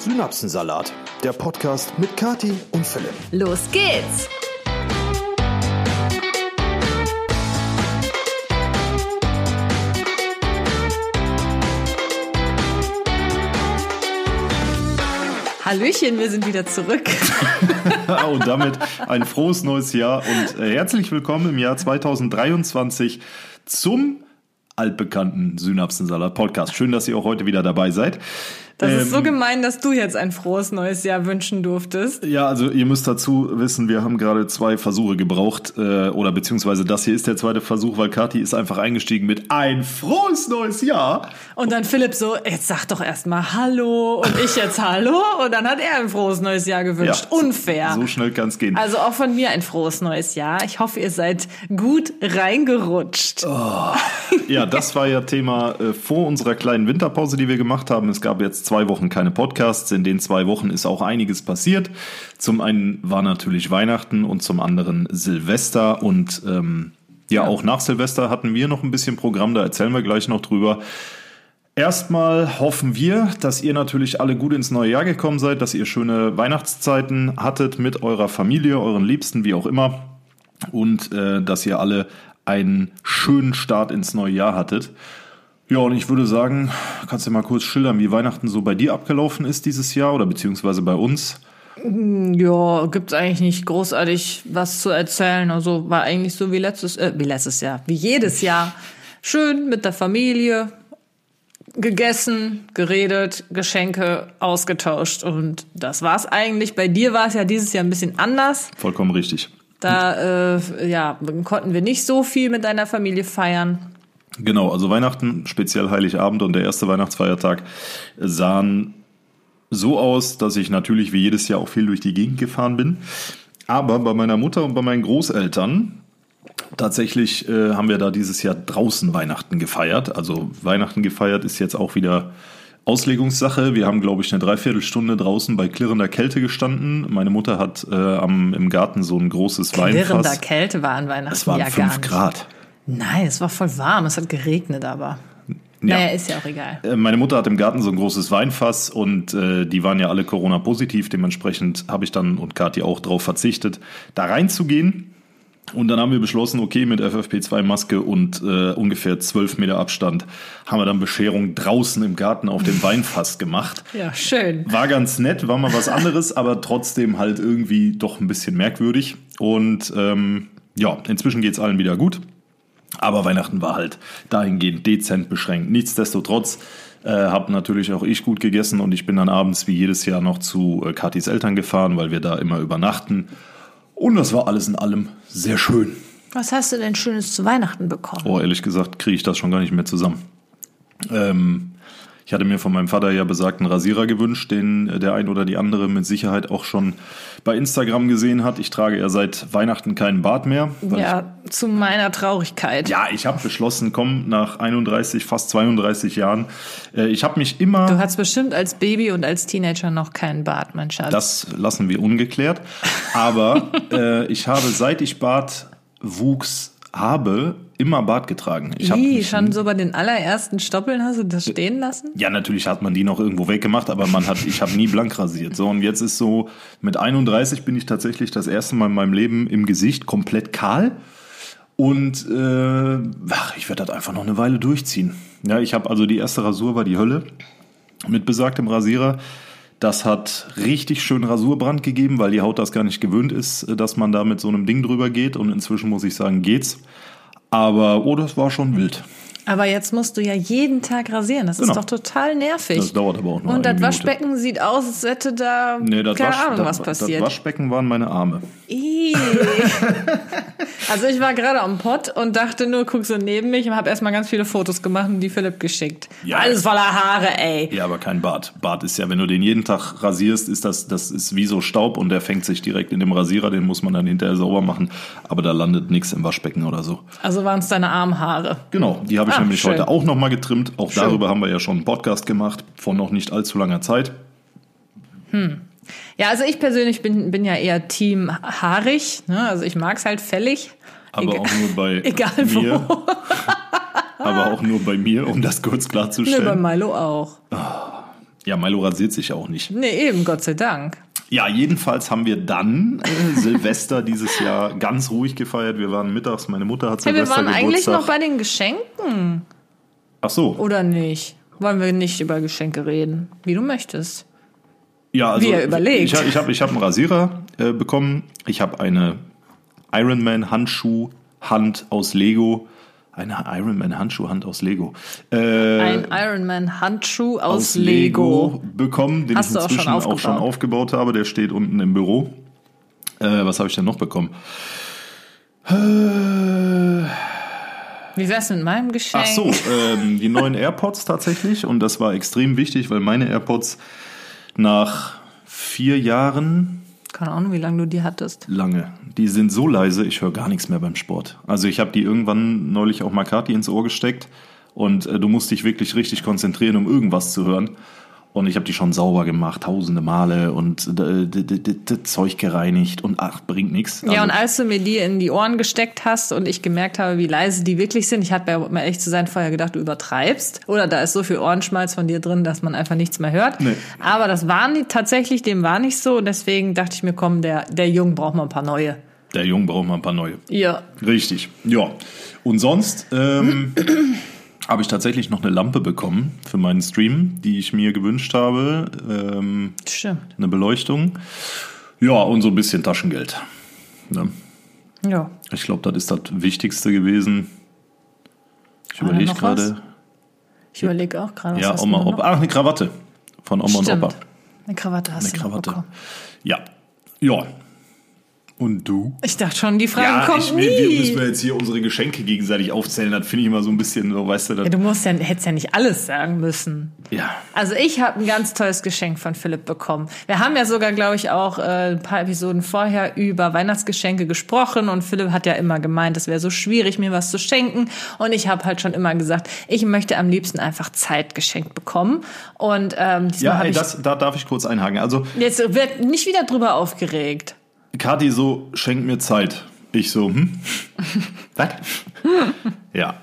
Synapsensalat, der Podcast mit Kati und Philipp. Los geht's! Hallöchen, wir sind wieder zurück. und damit ein frohes neues Jahr und äh, herzlich willkommen im Jahr 2023 zum altbekannten Synapsensalat Podcast. Schön, dass ihr auch heute wieder dabei seid. Das ähm, ist so ähm, gemein, dass du jetzt ein frohes neues Jahr wünschen durftest. Ja, also ihr müsst dazu wissen, wir haben gerade zwei Versuche gebraucht, äh, oder beziehungsweise das hier ist der zweite Versuch, weil Kathi ist einfach eingestiegen mit ein frohes neues Jahr. Und dann Philipp so, jetzt sag doch erstmal Hallo und ich jetzt Hallo und dann hat er ein frohes neues Jahr gewünscht. Ja, Unfair. So schnell kann es gehen. Also auch von mir ein frohes neues Jahr. Ich hoffe, ihr seid gut reingerutscht. Oh. Ja, das war ja Thema äh, vor unserer kleinen Winterpause, die wir gemacht haben. Es gab jetzt zwei Wochen keine Podcasts. In den zwei Wochen ist auch einiges passiert. Zum einen war natürlich Weihnachten und zum anderen Silvester und ähm, ja, auch nach Silvester hatten wir noch ein bisschen Programm, da erzählen wir gleich noch drüber. Erstmal hoffen wir, dass ihr natürlich alle gut ins neue Jahr gekommen seid, dass ihr schöne Weihnachtszeiten hattet mit eurer Familie, euren Liebsten, wie auch immer. Und äh, dass ihr alle einen schönen Start ins neue Jahr hattet. Ja, und ich würde sagen, kannst du mal kurz schildern, wie Weihnachten so bei dir abgelaufen ist dieses Jahr oder beziehungsweise bei uns? Ja, gibt's eigentlich nicht großartig was zu erzählen. Also war eigentlich so wie letztes, äh, wie letztes Jahr, wie jedes Jahr. Schön mit der Familie, gegessen, geredet, Geschenke ausgetauscht und das war's eigentlich. Bei dir war es ja dieses Jahr ein bisschen anders. Vollkommen richtig. Da äh, ja, konnten wir nicht so viel mit deiner Familie feiern. Genau, also Weihnachten, speziell Heiligabend und der erste Weihnachtsfeiertag sahen so aus, dass ich natürlich wie jedes Jahr auch viel durch die Gegend gefahren bin. Aber bei meiner Mutter und bei meinen Großeltern tatsächlich äh, haben wir da dieses Jahr draußen Weihnachten gefeiert. Also Weihnachten gefeiert ist jetzt auch wieder Auslegungssache. Wir haben, glaube ich, eine Dreiviertelstunde draußen bei klirrender Kälte gestanden. Meine Mutter hat äh, am, im Garten so ein großes Klirrender Weinfass. Klirrender Kälte war an Weihnachten Es waren ja fünf Grad. Nein, es war voll warm. Es hat geregnet, aber. Ja. Naja, ist ja auch egal. Äh, meine Mutter hat im Garten so ein großes Weinfass und äh, die waren ja alle Corona-positiv. Dementsprechend habe ich dann und Kathi auch darauf verzichtet, da reinzugehen. Und dann haben wir beschlossen, okay, mit FFP2-Maske und äh, ungefähr 12 Meter Abstand haben wir dann Bescherung draußen im Garten auf dem Weinfass gemacht. Ja, schön. War ganz nett, war mal was anderes, aber trotzdem halt irgendwie doch ein bisschen merkwürdig. Und ähm, ja, inzwischen geht's allen wieder gut. Aber Weihnachten war halt dahingehend dezent beschränkt. Nichtsdestotrotz äh, habe natürlich auch ich gut gegessen und ich bin dann abends wie jedes Jahr noch zu äh, Katis Eltern gefahren, weil wir da immer übernachten. Und das war alles in allem sehr schön. Was hast du denn Schönes zu Weihnachten bekommen? Oh, ehrlich gesagt kriege ich das schon gar nicht mehr zusammen. Ähm, ich hatte mir von meinem Vater ja besagten Rasierer gewünscht, den der ein oder die andere mit Sicherheit auch schon bei Instagram gesehen hat. Ich trage ja seit Weihnachten keinen Bart mehr. Ja, ich, zu meiner Traurigkeit. Ja, ich habe beschlossen, komm, nach 31, fast 32 Jahren, äh, ich habe mich immer... Du hattest bestimmt als Baby und als Teenager noch keinen Bart, mein Schatz. Das lassen wir ungeklärt. Aber äh, ich habe, seit ich Bart wuchs, habe, immer Bart getragen. Ich Ii, schon so bei den allerersten Stoppeln hast du das stehen lassen? Ja, natürlich hat man die noch irgendwo weggemacht, aber man hat, ich habe nie blank rasiert. So, und jetzt ist so, mit 31 bin ich tatsächlich das erste Mal in meinem Leben im Gesicht komplett kahl. Und äh, ach, ich werde das einfach noch eine Weile durchziehen. Ja, ich habe also die erste Rasur war die Hölle mit besagtem Rasierer. Das hat richtig schön Rasurbrand gegeben, weil die Haut das gar nicht gewöhnt ist, dass man da mit so einem Ding drüber geht. Und inzwischen muss ich sagen, geht's. Aber, oh, das war schon wild. Aber jetzt musst du ja jeden Tag rasieren. Das genau. ist doch total nervig. Das dauert aber auch noch Und das Waschbecken sieht aus, als hätte da nee, keine Wasch, Ahnung, was passiert. Das Waschbecken waren meine Arme. also ich war gerade am Pott und dachte nur, guck so neben mich und habe erstmal ganz viele Fotos gemacht und die Philipp geschickt. Ja. Alles voller Haare, ey. Ja, aber kein Bart. Bart ist ja, wenn du den jeden Tag rasierst, ist das, das ist wie so Staub und der fängt sich direkt in dem Rasierer, den muss man dann hinterher sauber machen. Aber da landet nichts im Waschbecken oder so. Also waren es deine Armhaare. Genau, die habe ich ah, nämlich schön. heute auch nochmal getrimmt. Auch schön. darüber haben wir ja schon einen Podcast gemacht, vor noch nicht allzu langer Zeit. Hm. Ja, also ich persönlich bin, bin ja eher Team haarig. Ne? Also ich mag es halt fällig. Aber egal, auch nur bei egal mir. Wo. aber auch nur bei mir, um das kurz klarzustellen. Ne, bei Milo auch. Oh, Ja, Milo rasiert sich auch nicht. Nee, eben, Gott sei Dank. Ja, jedenfalls haben wir dann äh, Silvester dieses Jahr ganz ruhig gefeiert. Wir waren mittags, meine Mutter hat Hey, wir Silvester waren eigentlich Geburtstag. noch bei den Geschenken. Ach so. Oder nicht? Wollen wir nicht über Geschenke reden? Wie du möchtest. Ja, also Wie er überlegt. Ich, ich habe ich hab einen Rasierer äh, bekommen. Ich habe eine Ironman Handschuh Hand aus Lego. Eine Ironman Handschuh Hand aus Lego. Äh, Ein Ironman Handschuh aus, Lego. bekommen, den Hast ich du auch schon inzwischen auch schon, aufgebaut? aufgebaut habe. Der steht unten im Büro. Äh, was habe ich denn noch bekommen? Äh, Wie wär's mit meinem Geschenk? Ach so, ähm, die neuen AirPods tatsächlich. Und das war extrem wichtig, weil meine AirPods nach vier Jahren Keine Ahnung, wie lange du die hattest. lange, die sind so leise, ich höre gar nichts mehr beim Sport. Also ich habe die irgendwann neulich auch Makati ins Ohr gesteckt und äh, du musst dich wirklich richtig konzentrieren, um irgendwas zu hören. Und ich habe die schon sauber gemacht, tausende Male und äh, d- d- d- d- Zeug gereinigt und ach, bringt nichts. Ja, Also- und als du mir die in die Ohren gesteckt hast und ich gemerkt habe, wie leise die wirklich sind, ich habe um ehrlich zu sein, vorher gedacht, du übertreibst. Oder da ist so viel Ohrenschmalz von dir drin, dass man einfach nichts mehr hört. Nee. Aber das war nicht, tatsächlich, dem war nicht so. Und deswegen dachte ich mir, komm, der, der Jung braucht mal ein paar neue. der Junge braucht mal ein paar neue. Ja. Richtig, ja. Und sonst ähm, habe ich tatsächlich noch eine Lampe bekommen für meinen Stream, die ich mir gewünscht habe. Ähm, Stimmt. eine Beleuchtung. Ja, und so ein bisschen Taschengeld. Ne? Ja. Ich glaube, das ist das Wichtigste gewesen. Ich überlege gerade. Ich überlege auch gerade, was Ja, Oma? Opa. Ach, eine Krawatte. Von Oma Stimmt. und Opa. Eine Krawatte hast Eine du Krawatte. bekommen. Ja. Ja. Und du? Ich dachte schon, die Frage kommt ich, nie. wir, müssen wir jetzt hier unsere Geschenke gegenseitig aufzählen. Das finde ich immer so ein bisschen so, weißt du, das, ja, du musst ja, hättest ja nicht alles sagen müssen. ja. Also ich habe ein ganz tolles Geschenk von Philipp bekommen. Wir haben ja sogar, glaube ich, auch äh, ein paar Episoden vorher über Weihnachtsgeschenke gesprochen und Philipp hat ja immer gemeint, es wäre so schwierig, mir was zu schenken. Und ich habe halt schon immer gesagt, ich möchte am liebsten einfach Zeit geschenkt bekommen. Und ähm, diesmal Ja, ey, das, da darf ich kurz einhaken. Also, jetzt wird nicht wieder drüber aufgeregt. Kathi so, schenk mir Zeit. Ich so, hm? Was? ja.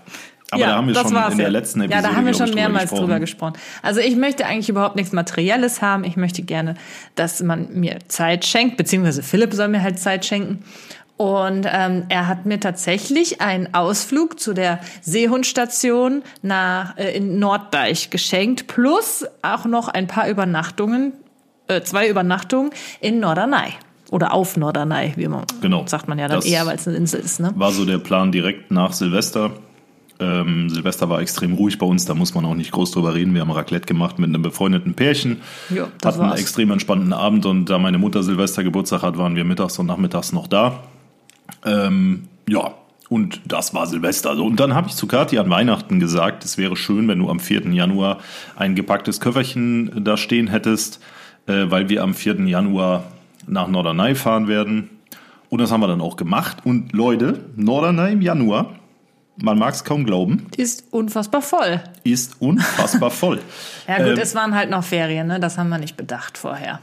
Aber ja, da haben wir schon in der ja. letzten Episode Ja, da haben wir schon mehrmals gesprochen. drüber gesprochen. Also ich möchte eigentlich überhaupt nichts Materielles haben. Ich möchte gerne, dass man mir Zeit schenkt, beziehungsweise Philipp soll mir halt Zeit schenken. Und ähm, er hat mir tatsächlich einen Ausflug zu der Seehundstation nach äh, in Norddeich geschenkt, plus auch noch ein paar Übernachtungen, äh, zwei Übernachtungen in Norderney. Oder auf Norderney, wie man Genau. sagt man ja dann Das- eher, weil es eine Insel ist, ne? War so der Plan direkt nach Silvester. Ähm, Silvester war extrem ruhig bei uns, da muss man auch nicht groß drüber reden. Wir haben Raclette gemacht mit einem befreundeten Pärchen. Das hatten einen war's. extrem entspannten Abend und da meine Mutter Silvester Geburtstag hat, waren wir mittags und nachmittags noch da. Ähm, ja, und das war Silvester. So, und dann habe ich zu Kathi an Weihnachten gesagt, es wäre schön, wenn du am 4. Januar ein gepacktes Köfferchen da stehen hättest, äh, weil wir am 4. Januar nach Norderney fahren werden. Und das haben wir dann auch gemacht. Und Leute, Norderney im Januar, man mag es kaum glauben, ist unfassbar voll. ist unfassbar voll. Ja gut, Ähm, es waren halt noch Ferien, ne? Das haben wir nicht bedacht vorher.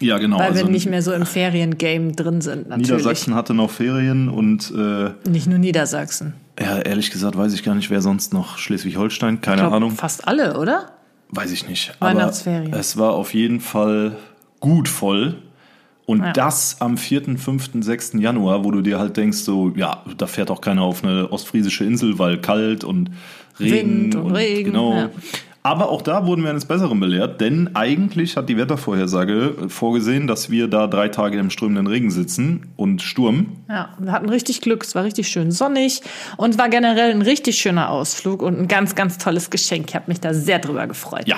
ja, genau. Weil also wir nicht mehr so im Feriengame drin sind, natürlich. Niedersachsen hatte noch Ferien und äh, Nicht nur Niedersachsen. ja, ehrlich gesagt weiß ich gar nicht, wer sonst noch Schleswig-Holstein, keine glaub, Ahnung. Fast alle, oder? Weiß ich nicht. Weihnachtsferien. Aber es war auf jeden Fall gut voll. Und Ja. das am 4., 5., 6. Januar, wo du dir halt denkst, so, ja, da fährt auch keiner auf eine ostfriesische Insel, weil kalt und Regen. Wind und Regen, Genau. ja. Aber auch da wurden wir eines Besseren belehrt, denn eigentlich hat die Wettervorhersage vorgesehen, dass wir da drei Tage im strömenden Regen sitzen und Sturm. Ja, wir hatten richtig Glück. Es war richtig schön sonnig und war generell ein richtig schöner Ausflug und ein ganz, ganz tolles Geschenk. Ich habe mich da sehr drüber gefreut. Ja,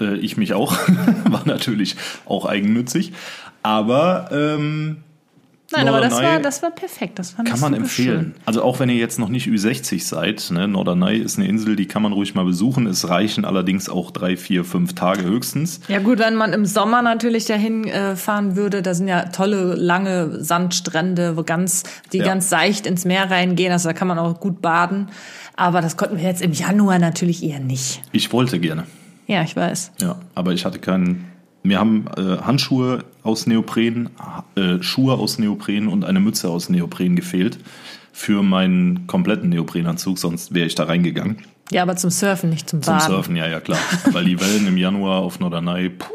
äh, ich mich auch. War natürlich auch eigennützig. Aber ähm, Nein, aber das war, das war perfekt. Das fand kann man empfehlen. Schön. Also auch wenn ihr jetzt noch nicht Ü60 seid, ne, Norderney ist eine Insel, die kann man ruhig mal besuchen. Es reichen allerdings auch drei, vier, fünf Tage höchstens. Ja gut, wenn man im Sommer natürlich dahin äh, fahren würde, da sind ja tolle lange Sandstrände, wo ganz die Ja. ganz seicht ins Meer reingehen, also da kann man auch gut baden. Aber das konnten wir jetzt im Januar natürlich eher nicht. Ich wollte gerne. Ja, ich weiß. Ja, aber ich hatte keinen. Mir haben äh, Handschuhe aus Neopren, äh, Schuhe aus Neopren und eine Mütze aus Neopren gefehlt für meinen kompletten Neoprenanzug, sonst wäre ich da reingegangen. Ja, aber zum Surfen, nicht zum Zum Baden. Surfen, ja, ja, klar. Weil die Wellen im Januar auf Norderney, puh,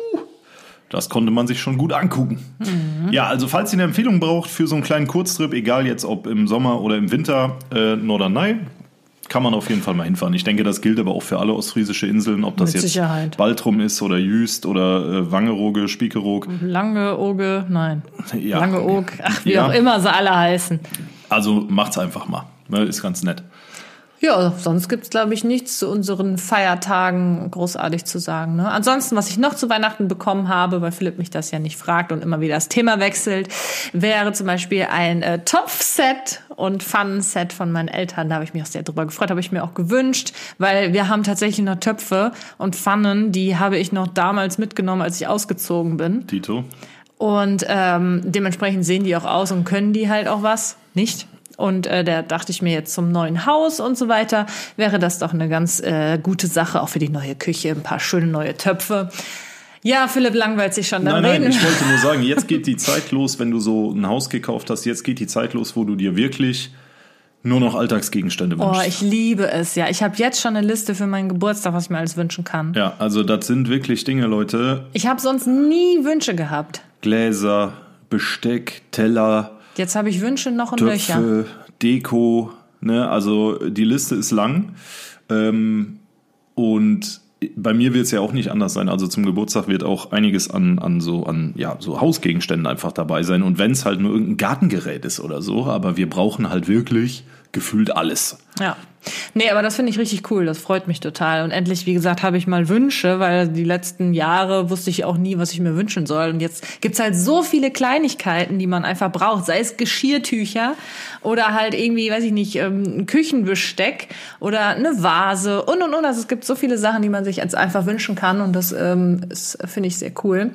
das konnte man sich schon gut angucken. Mhm. Ja, also falls ihr eine Empfehlung braucht für so einen kleinen Kurztrip, egal jetzt ob im Sommer oder im Winter, äh, Norderney, kann man auf jeden Fall mal hinfahren. Ich denke, das gilt aber auch für alle ostfriesische Inseln, ob das Mit jetzt Sicherheit. Baltrum ist oder Jüst oder äh, Wangerooge, Spiekeroog. Lange Oge, nein. Ja. Lange Og, ach, wie Ja. auch immer sie alle heißen. Also macht's einfach mal. Ne, ist ganz nett. Ja, sonst gibt's glaube ich, nichts zu unseren Feiertagen großartig zu sagen. Ne? Ansonsten, was ich noch zu Weihnachten bekommen habe, weil Philipp mich das ja nicht fragt und immer wieder das Thema wechselt, wäre zum Beispiel ein äh, Topfset und Pfannenset von meinen Eltern. Da habe ich mich auch sehr drüber gefreut, habe ich mir auch gewünscht, weil wir haben tatsächlich noch Töpfe und Pfannen, die habe ich noch damals mitgenommen, als ich ausgezogen bin. Tito. Und ähm, dementsprechend sehen die auch aus und können die halt auch was, nicht? Und äh, da dachte ich mir jetzt zum neuen Haus und so weiter, wäre das doch eine ganz äh, gute Sache, auch für die neue Küche, ein paar schöne neue Töpfe. Ja, Philipp langweilt sich schon, dann Nein, nein, reden ich wollte nur sagen, jetzt geht die Zeit los, wenn du so ein Haus gekauft hast, jetzt geht die Zeit los, wo du dir wirklich nur noch Alltagsgegenstände Oh, wünschst. ich liebe es, ja. Ich habe jetzt schon eine Liste für meinen Geburtstag, was ich mir alles wünschen kann. ja, also das sind wirklich Dinge, Leute. Ich habe sonst nie Wünsche gehabt. Gläser, Besteck, Teller, Jetzt habe ich Wünsche noch und Löcher. Töpfe, Deko, ne? Also die Liste ist lang. Ähm, und bei mir wird es ja auch nicht anders sein. Also zum Geburtstag wird auch einiges an, an so an ja so Hausgegenständen einfach dabei sein. Und wenn es halt nur irgendein Gartengerät ist oder so, aber wir brauchen halt wirklich gefühlt alles. Ja. Nee, aber das finde ich richtig cool. Das freut mich total. Und endlich, wie gesagt, habe ich mal Wünsche, weil die letzten Jahre wusste ich auch nie, was ich mir wünschen soll. Und jetzt gibt's halt so viele Kleinigkeiten, die man einfach braucht. Sei es Geschirrtücher oder halt irgendwie, weiß ich nicht, ähm, ein Küchenbesteck oder eine Vase und und und. Also es gibt so viele Sachen, die man sich jetzt einfach wünschen kann. Und das ähm, finde ich, sehr cool.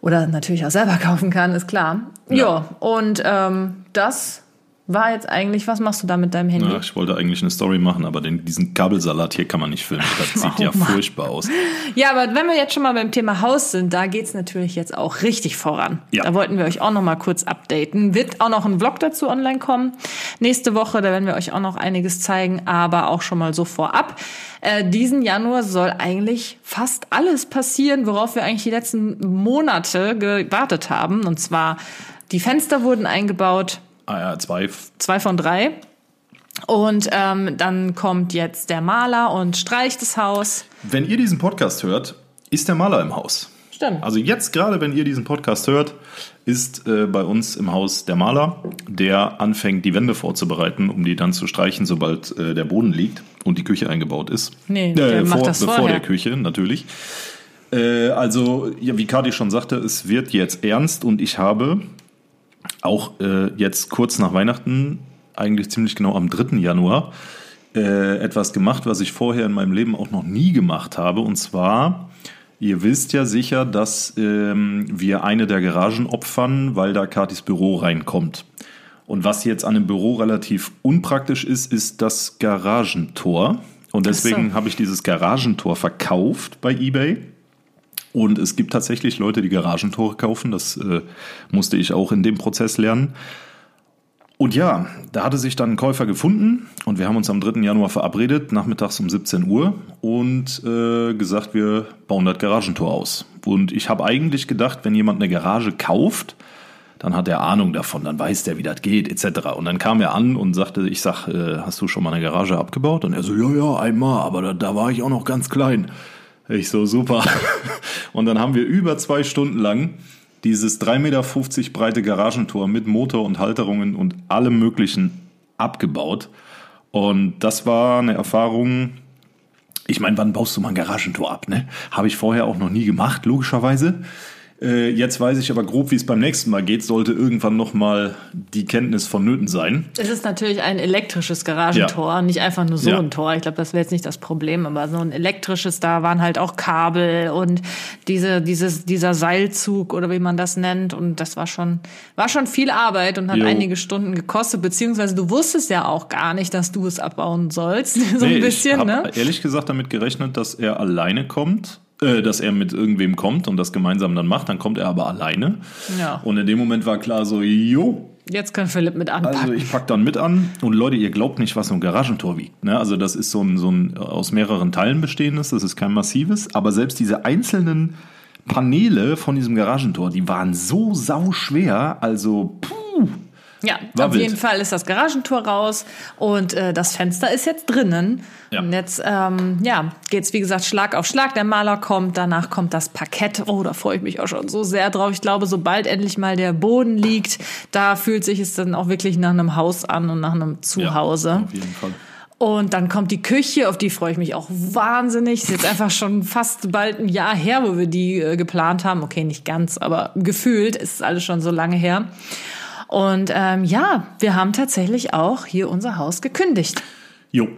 Oder natürlich auch selber kaufen kann, ist klar. Ja, Ja. und ähm, das war jetzt eigentlich, was machst du da mit deinem Handy? Ja, ich wollte eigentlich eine Story machen, aber den, diesen Kabelsalat hier kann man nicht filmen. Das sieht ja Mann. furchtbar aus. Ja, aber wenn wir jetzt schon mal beim Thema Haus sind, da geht's natürlich jetzt auch richtig voran. Ja. Da wollten wir euch auch noch mal kurz updaten. Wird auch noch ein Vlog dazu online kommen. Nächste Woche, da werden wir euch auch noch einiges zeigen, aber auch schon mal so vorab. Äh, diesen Januar soll eigentlich fast alles passieren, worauf wir eigentlich die letzten Monate gewartet haben. Und zwar, die Fenster wurden eingebaut, Ah ja, zwei. zwei von drei. Und ähm, dann kommt jetzt der Maler und streicht das Haus. Wenn ihr diesen Podcast hört, ist der Maler im Haus. Stimmt. Also jetzt gerade, wenn ihr diesen Podcast hört, ist äh, bei uns im Haus der Maler, der anfängt, die Wände vorzubereiten, um die dann zu streichen, sobald äh, der Boden liegt und die Küche eingebaut ist. Nee, der macht vor, das bevor vorher. der Küche, natürlich. Äh, also, ja, wie Kati schon sagte, es wird jetzt ernst und ich habe auch äh, jetzt kurz nach Weihnachten, eigentlich ziemlich genau am 3. Januar, äh, etwas gemacht, was ich vorher in meinem Leben auch noch nie gemacht habe. Und zwar, ihr wisst ja sicher, dass ähm, wir eine der Garagen opfern, weil da Katis Büro reinkommt. Und was jetzt an dem Büro relativ unpraktisch ist, ist das Garagentor. Und deswegen so. habe ich dieses Garagentor verkauft bei eBay. Und es gibt tatsächlich Leute, die Garagentore kaufen. Das äh, musste ich auch in dem Prozess lernen. Und ja, da hatte sich dann ein Käufer gefunden und wir haben uns am 3. Januar verabredet, nachmittags um 17 Uhr und äh, gesagt, wir bauen das Garagentor aus. Und ich habe eigentlich gedacht, wenn jemand eine Garage kauft, dann hat er Ahnung davon, dann weiß der, wie das geht, etc. Und dann kam er an und sagte, ich sag, äh, hast du schon mal eine Garage abgebaut? Und er so, ja, ja, einmal, aber da, da war ich auch noch ganz klein. Ich so, super. Und dann haben wir über zwei Stunden lang dieses 3,50 Meter breite Garagentor mit Motor und Halterungen und allem Möglichen abgebaut. Und das war eine Erfahrung. Ich meine, wann baust du mal ein Garagentor ab? Ne? Habe ich vorher auch noch nie gemacht, logischerweise. Äh, jetzt weiß ich aber grob, wie es beim nächsten Mal geht. Sollte irgendwann noch mal die Kenntnis vonnöten sein. Es ist natürlich ein elektrisches Garagentor, nicht einfach nur so Ja. ein Tor. Ich glaube, das wäre jetzt nicht das Problem, aber so ein elektrisches, da waren halt auch Kabel und diese, dieses, dieser Seilzug oder wie man das nennt. Und das war schon, war schon viel Arbeit und hat Jo. einige Stunden gekostet, beziehungsweise du wusstest ja auch gar nicht, dass du es abbauen sollst. so Nee, ein bisschen, ich habe ne? ehrlich gesagt damit gerechnet, dass er alleine kommt, äh, dass er mit irgendwem kommt und das gemeinsam dann macht. Dann kommt er aber alleine. Ja. Und in dem Moment war klar so, jo, Jetzt kann Philipp mit anpacken. Also ich pack dann mit an und Leute, ihr glaubt nicht, was so ein Garagentor wiegt. Ne? Also das ist so ein, so ein aus mehreren Teilen bestehendes, das ist kein massives, aber selbst diese einzelnen Paneele von diesem Garagentor, die waren so sau schwer, also puh. Ja, War auf wild. jeden Fall ist das Garagentor raus und äh, das Fenster ist jetzt drinnen. Ja. Und jetzt ähm, ja, geht's wie gesagt Schlag auf Schlag. Der Maler kommt, danach kommt das Parkett. Oh, da freue ich mich auch schon so sehr drauf. Ich glaube, sobald endlich mal der Boden liegt, da fühlt sich es dann auch wirklich nach einem Haus an und nach einem Zuhause. Ja, auf jeden Fall. Und dann kommt die Küche, auf die freue ich mich auch wahnsinnig. Ist jetzt einfach schon fast bald ein Jahr her, wo wir die äh, geplant haben. Okay, nicht ganz, aber gefühlt ist es alles schon so lange her. Und ähm, ja, wir haben tatsächlich auch hier unser Haus gekündigt. Jo.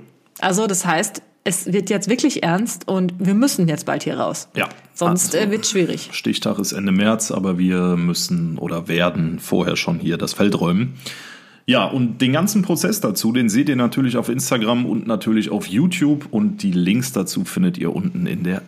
Also das heißt, es wird jetzt wirklich ernst und wir müssen jetzt bald hier raus. Ja. Sonst Also- äh, wird schwierig. Stichtag ist Ende März, aber wir müssen oder werden vorher schon hier das Feld räumen. Ja, und den ganzen Prozess dazu, den seht ihr natürlich auf Instagram und natürlich auf YouTube und die Links dazu findet ihr unten in der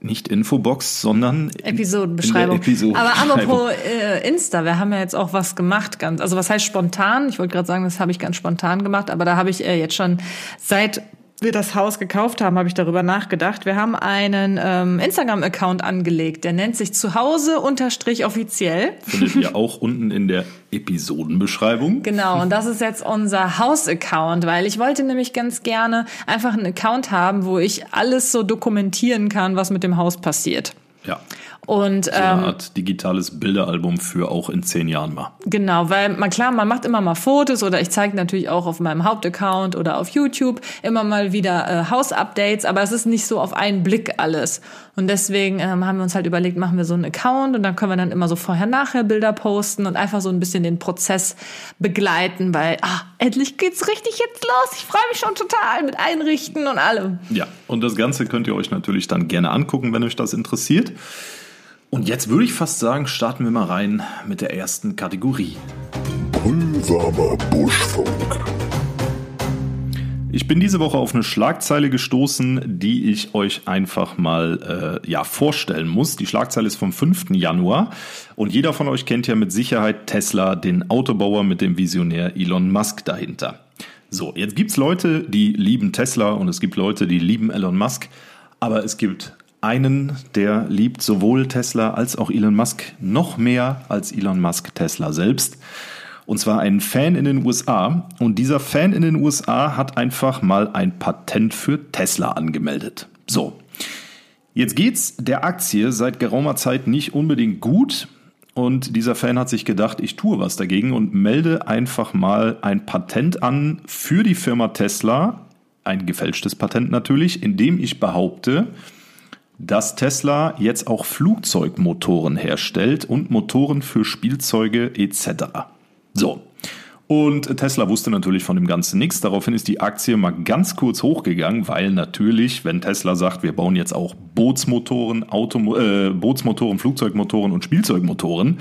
nicht Infobox, sondern Episodenbeschreibung. Episodenbeschreibung. Aber apropos äh, Insta, wir haben ja jetzt auch was gemacht, ganz, also was heißt spontan? Ich wollte gerade sagen, das habe ich ganz spontan gemacht, aber da habe ich äh, jetzt schon seit wir das Haus gekauft haben, habe ich darüber nachgedacht. Wir haben einen ähm, Instagram-Account angelegt, der nennt sich Zuhause unterstrich offiziell. findet ihr auch unten in der Episodenbeschreibung. Genau, und das ist jetzt unser Haus-Account, weil ich wollte nämlich ganz gerne einfach einen Account haben, wo ich alles so dokumentieren kann, was mit dem Haus passiert. Ja. Und So eine ähm, Art digitales Bilderalbum für auch in zehn Jahren mal. Genau, weil man klar, man macht immer mal Fotos oder ich zeige natürlich auch auf meinem Hauptaccount oder auf YouTube immer mal wieder äh, Hausupdates, aber es ist nicht so auf einen Blick alles. Und deswegen ähm, haben wir uns halt überlegt, machen wir so einen Account und dann können wir dann immer so vorher-nachher Bilder posten und einfach so ein bisschen den Prozess begleiten, weil ah, endlich geht's richtig jetzt los. Ich freue mich schon total mit Einrichten und allem. Ja, und das Ganze könnt ihr euch natürlich dann gerne angucken, wenn euch das interessiert. Und jetzt würde ich fast sagen, starten wir mal rein mit der ersten Kategorie. Brühwarmer Buschfunk. Ich bin diese Woche auf eine Schlagzeile gestoßen, die ich euch einfach mal äh, ja, vorstellen muss. Die Schlagzeile ist vom 5. Januar und jeder von euch kennt ja mit Sicherheit Tesla, den Autobauer mit dem Visionär Elon Musk dahinter. So, jetzt gibt's Leute, die lieben Tesla und es gibt Leute, die lieben Elon Musk, aber es gibt einen, der liebt sowohl Tesla als auch Elon Musk noch mehr als Elon Musk Tesla selbst. Und zwar einen Fan in den USA. Und dieser Fan in den USA hat einfach mal ein Patent für Tesla angemeldet. So. Jetzt geht's der Aktie seit geraumer Zeit nicht unbedingt gut. Und dieser Fan hat sich gedacht, ich tue was dagegen und melde einfach mal ein Patent an für die Firma Tesla. Ein gefälschtes Patent natürlich, in dem ich behaupte, dass Tesla jetzt auch Flugzeugmotoren herstellt und Motoren für Spielzeuge etc. So. Und Tesla wusste natürlich von dem Ganzen nichts. Daraufhin ist die Aktie mal ganz kurz hochgegangen, weil natürlich, wenn Tesla sagt, wir bauen jetzt auch Bootsmotoren, Auto, äh, Bootsmotoren, Flugzeugmotoren und Spielzeugmotoren,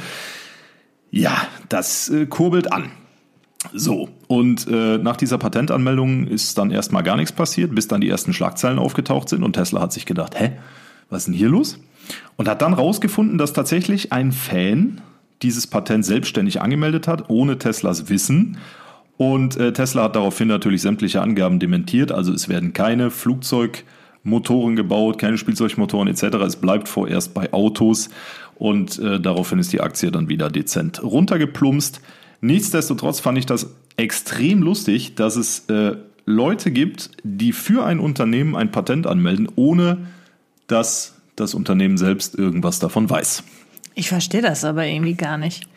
ja, das äh, kurbelt an. So, und äh, nach dieser Patentanmeldung ist dann erstmal gar nichts passiert, bis dann die ersten Schlagzeilen aufgetaucht sind und Tesla hat sich gedacht, hä, was ist denn hier los? Und hat dann rausgefunden, dass tatsächlich ein Fan dieses Patent selbstständig angemeldet hat, ohne Teslas Wissen. Und äh, Tesla hat daraufhin natürlich sämtliche Angaben dementiert, also es werden keine Flugzeugmotoren gebaut, keine Spielzeugmotoren etc. Es bleibt vorerst bei Autos und äh, daraufhin ist die Aktie dann wieder dezent runtergeplumpst. Nichtsdestotrotz fand ich das extrem lustig, dass es äh, Leute gibt, die für ein Unternehmen ein Patent anmelden, ohne dass das Unternehmen selbst irgendwas davon weiß. Ich verstehe das aber irgendwie gar nicht.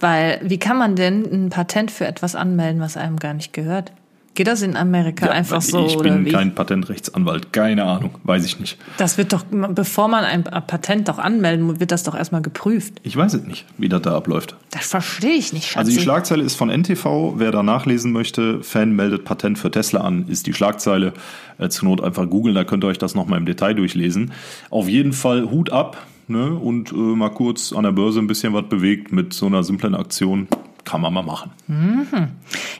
Weil, wie kann man denn ein Patent für etwas anmelden, was einem gar nicht gehört? Geht das in Amerika Ja, einfach so ich bin wie? kein Patentrechtsanwalt, keine Ahnung, weiß ich nicht. Das wird doch, bevor man ein Patent doch anmelden muss, wird das doch erstmal geprüft. Ich weiß es nicht, wie das da abläuft. Das verstehe ich nicht, Schatzi. Also die Schlagzeile ist von NTV. Wer da nachlesen möchte, Fan meldet Patent für Tesla an, ist die Schlagzeile. Äh, zur Not einfach googeln, da könnt ihr euch das nochmal im Detail durchlesen. Auf jeden Fall Hut ab ne? und äh, mal kurz an der Börse ein bisschen was bewegt mit so einer simplen Aktion. Kann man mal machen.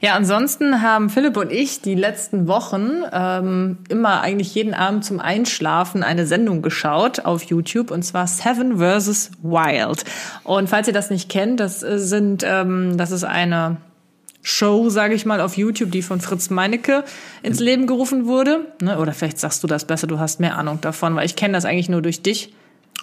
Ja, ansonsten haben Philipp und ich die letzten Wochen ähm, immer eigentlich jeden Abend zum Einschlafen eine Sendung geschaut auf YouTube und zwar Seven vs. Wild. Und falls ihr das nicht kennt, das sind, ähm, das ist eine Show, sage ich mal, auf YouTube, die von Fritz Meinecke ins Leben gerufen wurde. Ne? Oder vielleicht sagst du das besser, du hast mehr Ahnung davon, weil ich kenne das eigentlich nur durch dich.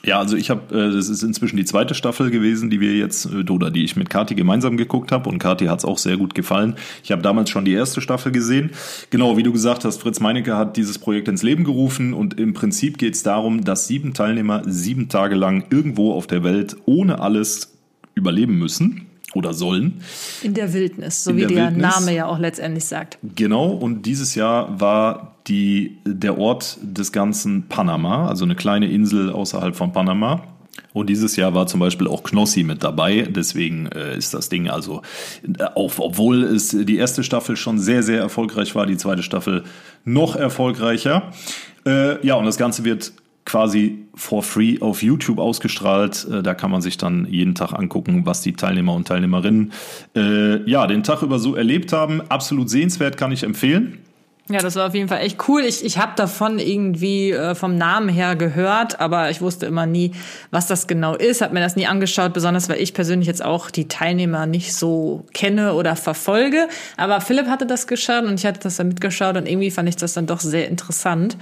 Ja, also ich habe, äh, das ist inzwischen die zweite Staffel gewesen, die wir jetzt, äh, oder die ich mit Kati gemeinsam geguckt habe und Kati hat es auch sehr gut gefallen. Ich habe damals schon die erste Staffel gesehen. Genau, wie du gesagt hast, Fritz Meinecke hat dieses Projekt ins Leben gerufen und im Prinzip geht es darum, dass sieben Teilnehmer sieben Tage lang irgendwo auf der Welt ohne alles überleben müssen oder sollen. In der Wildnis, so In wie der der. Name ja auch letztendlich sagt. Genau, und dieses Jahr war die, der Ort des Ganzen Panama, also eine kleine Insel außerhalb von Panama. Und dieses Jahr war zum Beispiel auch Knossi mit dabei. Deswegen äh, ist das Ding also, äh, auch, obwohl es die erste Staffel schon sehr, sehr erfolgreich war, die zweite Staffel noch erfolgreicher. Äh, ja, und das Ganze wird quasi for free auf YouTube ausgestrahlt. Äh, Da kann man sich dann jeden Tag angucken, was die Teilnehmer und Teilnehmerinnen äh, ja den Tag über so erlebt haben. Absolut sehenswert, kann ich empfehlen. Ja, das war auf jeden Fall echt cool. Ich, ich habe davon irgendwie äh, vom Namen her gehört, aber ich wusste immer nie, was das genau ist, habe mir das nie angeschaut, besonders weil ich persönlich jetzt auch die Teilnehmer nicht so kenne oder verfolge. Aber Philipp hatte das geschaut und ich hatte das dann mitgeschaut und irgendwie fand ich das dann doch sehr interessant.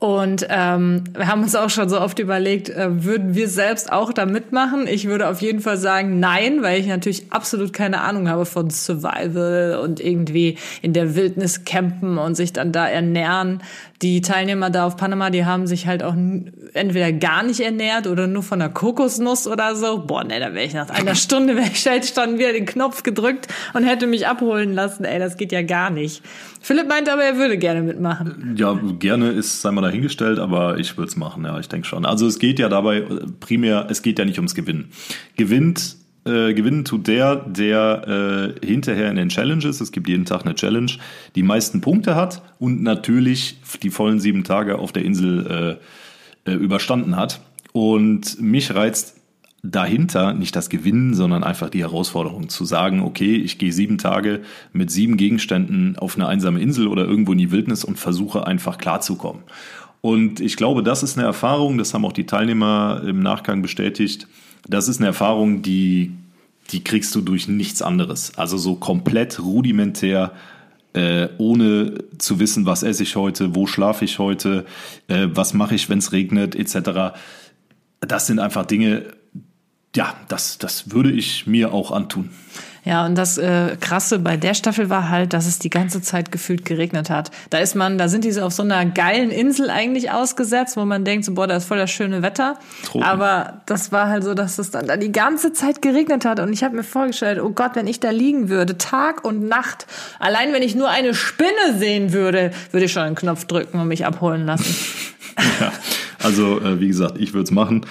Und ähm, wir haben uns auch schon so oft überlegt, äh, würden wir selbst auch da mitmachen? Ich würde auf jeden Fall sagen, nein, weil ich natürlich absolut keine Ahnung habe von Survival und irgendwie in der Wildnis campen und sich dann da ernähren. Die Teilnehmer da auf Panama, die haben sich halt auch entweder gar nicht ernährt oder nur von einer Kokosnuss oder so. Boah, nee, da wäre ich nach einer Stunde, wäre ich halt schon wieder den Knopf gedrückt und hätte mich abholen lassen. Ey, das geht ja gar nicht. Philipp meinte aber, er würde gerne mitmachen. Ja, gerne ist, sei mal dahingestellt, aber ich würde es machen, ja, ich denke schon. Also es geht ja dabei äh, primär, es geht ja nicht ums Gewinnen. Gewinnt, äh, gewinnen tut der, der äh, hinterher in den Challenges, es gibt jeden Tag eine Challenge, die meisten Punkte hat und natürlich die vollen sieben Tage auf der Insel äh, äh, überstanden hat. Und mich reizt dahinter nicht das Gewinnen, sondern einfach die Herausforderung zu sagen, okay, ich gehe sieben Tage mit sieben Gegenständen auf eine einsame Insel oder irgendwo in die Wildnis und versuche einfach klarzukommen. Und ich glaube, das ist eine Erfahrung, das haben auch die Teilnehmer im Nachgang bestätigt, das ist eine Erfahrung, die, die kriegst du durch nichts anderes. Also so komplett rudimentär, äh, ohne zu wissen, was esse ich heute, wo schlafe ich heute, äh, was mache ich, wenn es regnet, etc. Das sind einfach Dinge, ja, das, das würde ich mir auch antun. Ja, und das äh, Krasse bei der Staffel war halt, dass es die ganze Zeit gefühlt geregnet hat. Da ist man, da sind die so auf so einer geilen Insel eigentlich ausgesetzt, wo man denkt, so, boah, da ist voll das schöne Wetter. Tropen. Aber das war halt so, dass es dann da die ganze Zeit geregnet hat. Und ich habe mir vorgestellt, oh Gott, wenn ich da liegen würde, Tag und Nacht, allein wenn ich nur eine Spinne sehen würde, würde ich schon einen Knopf drücken und mich abholen lassen. Ja, also äh, wie gesagt, ich würde es machen.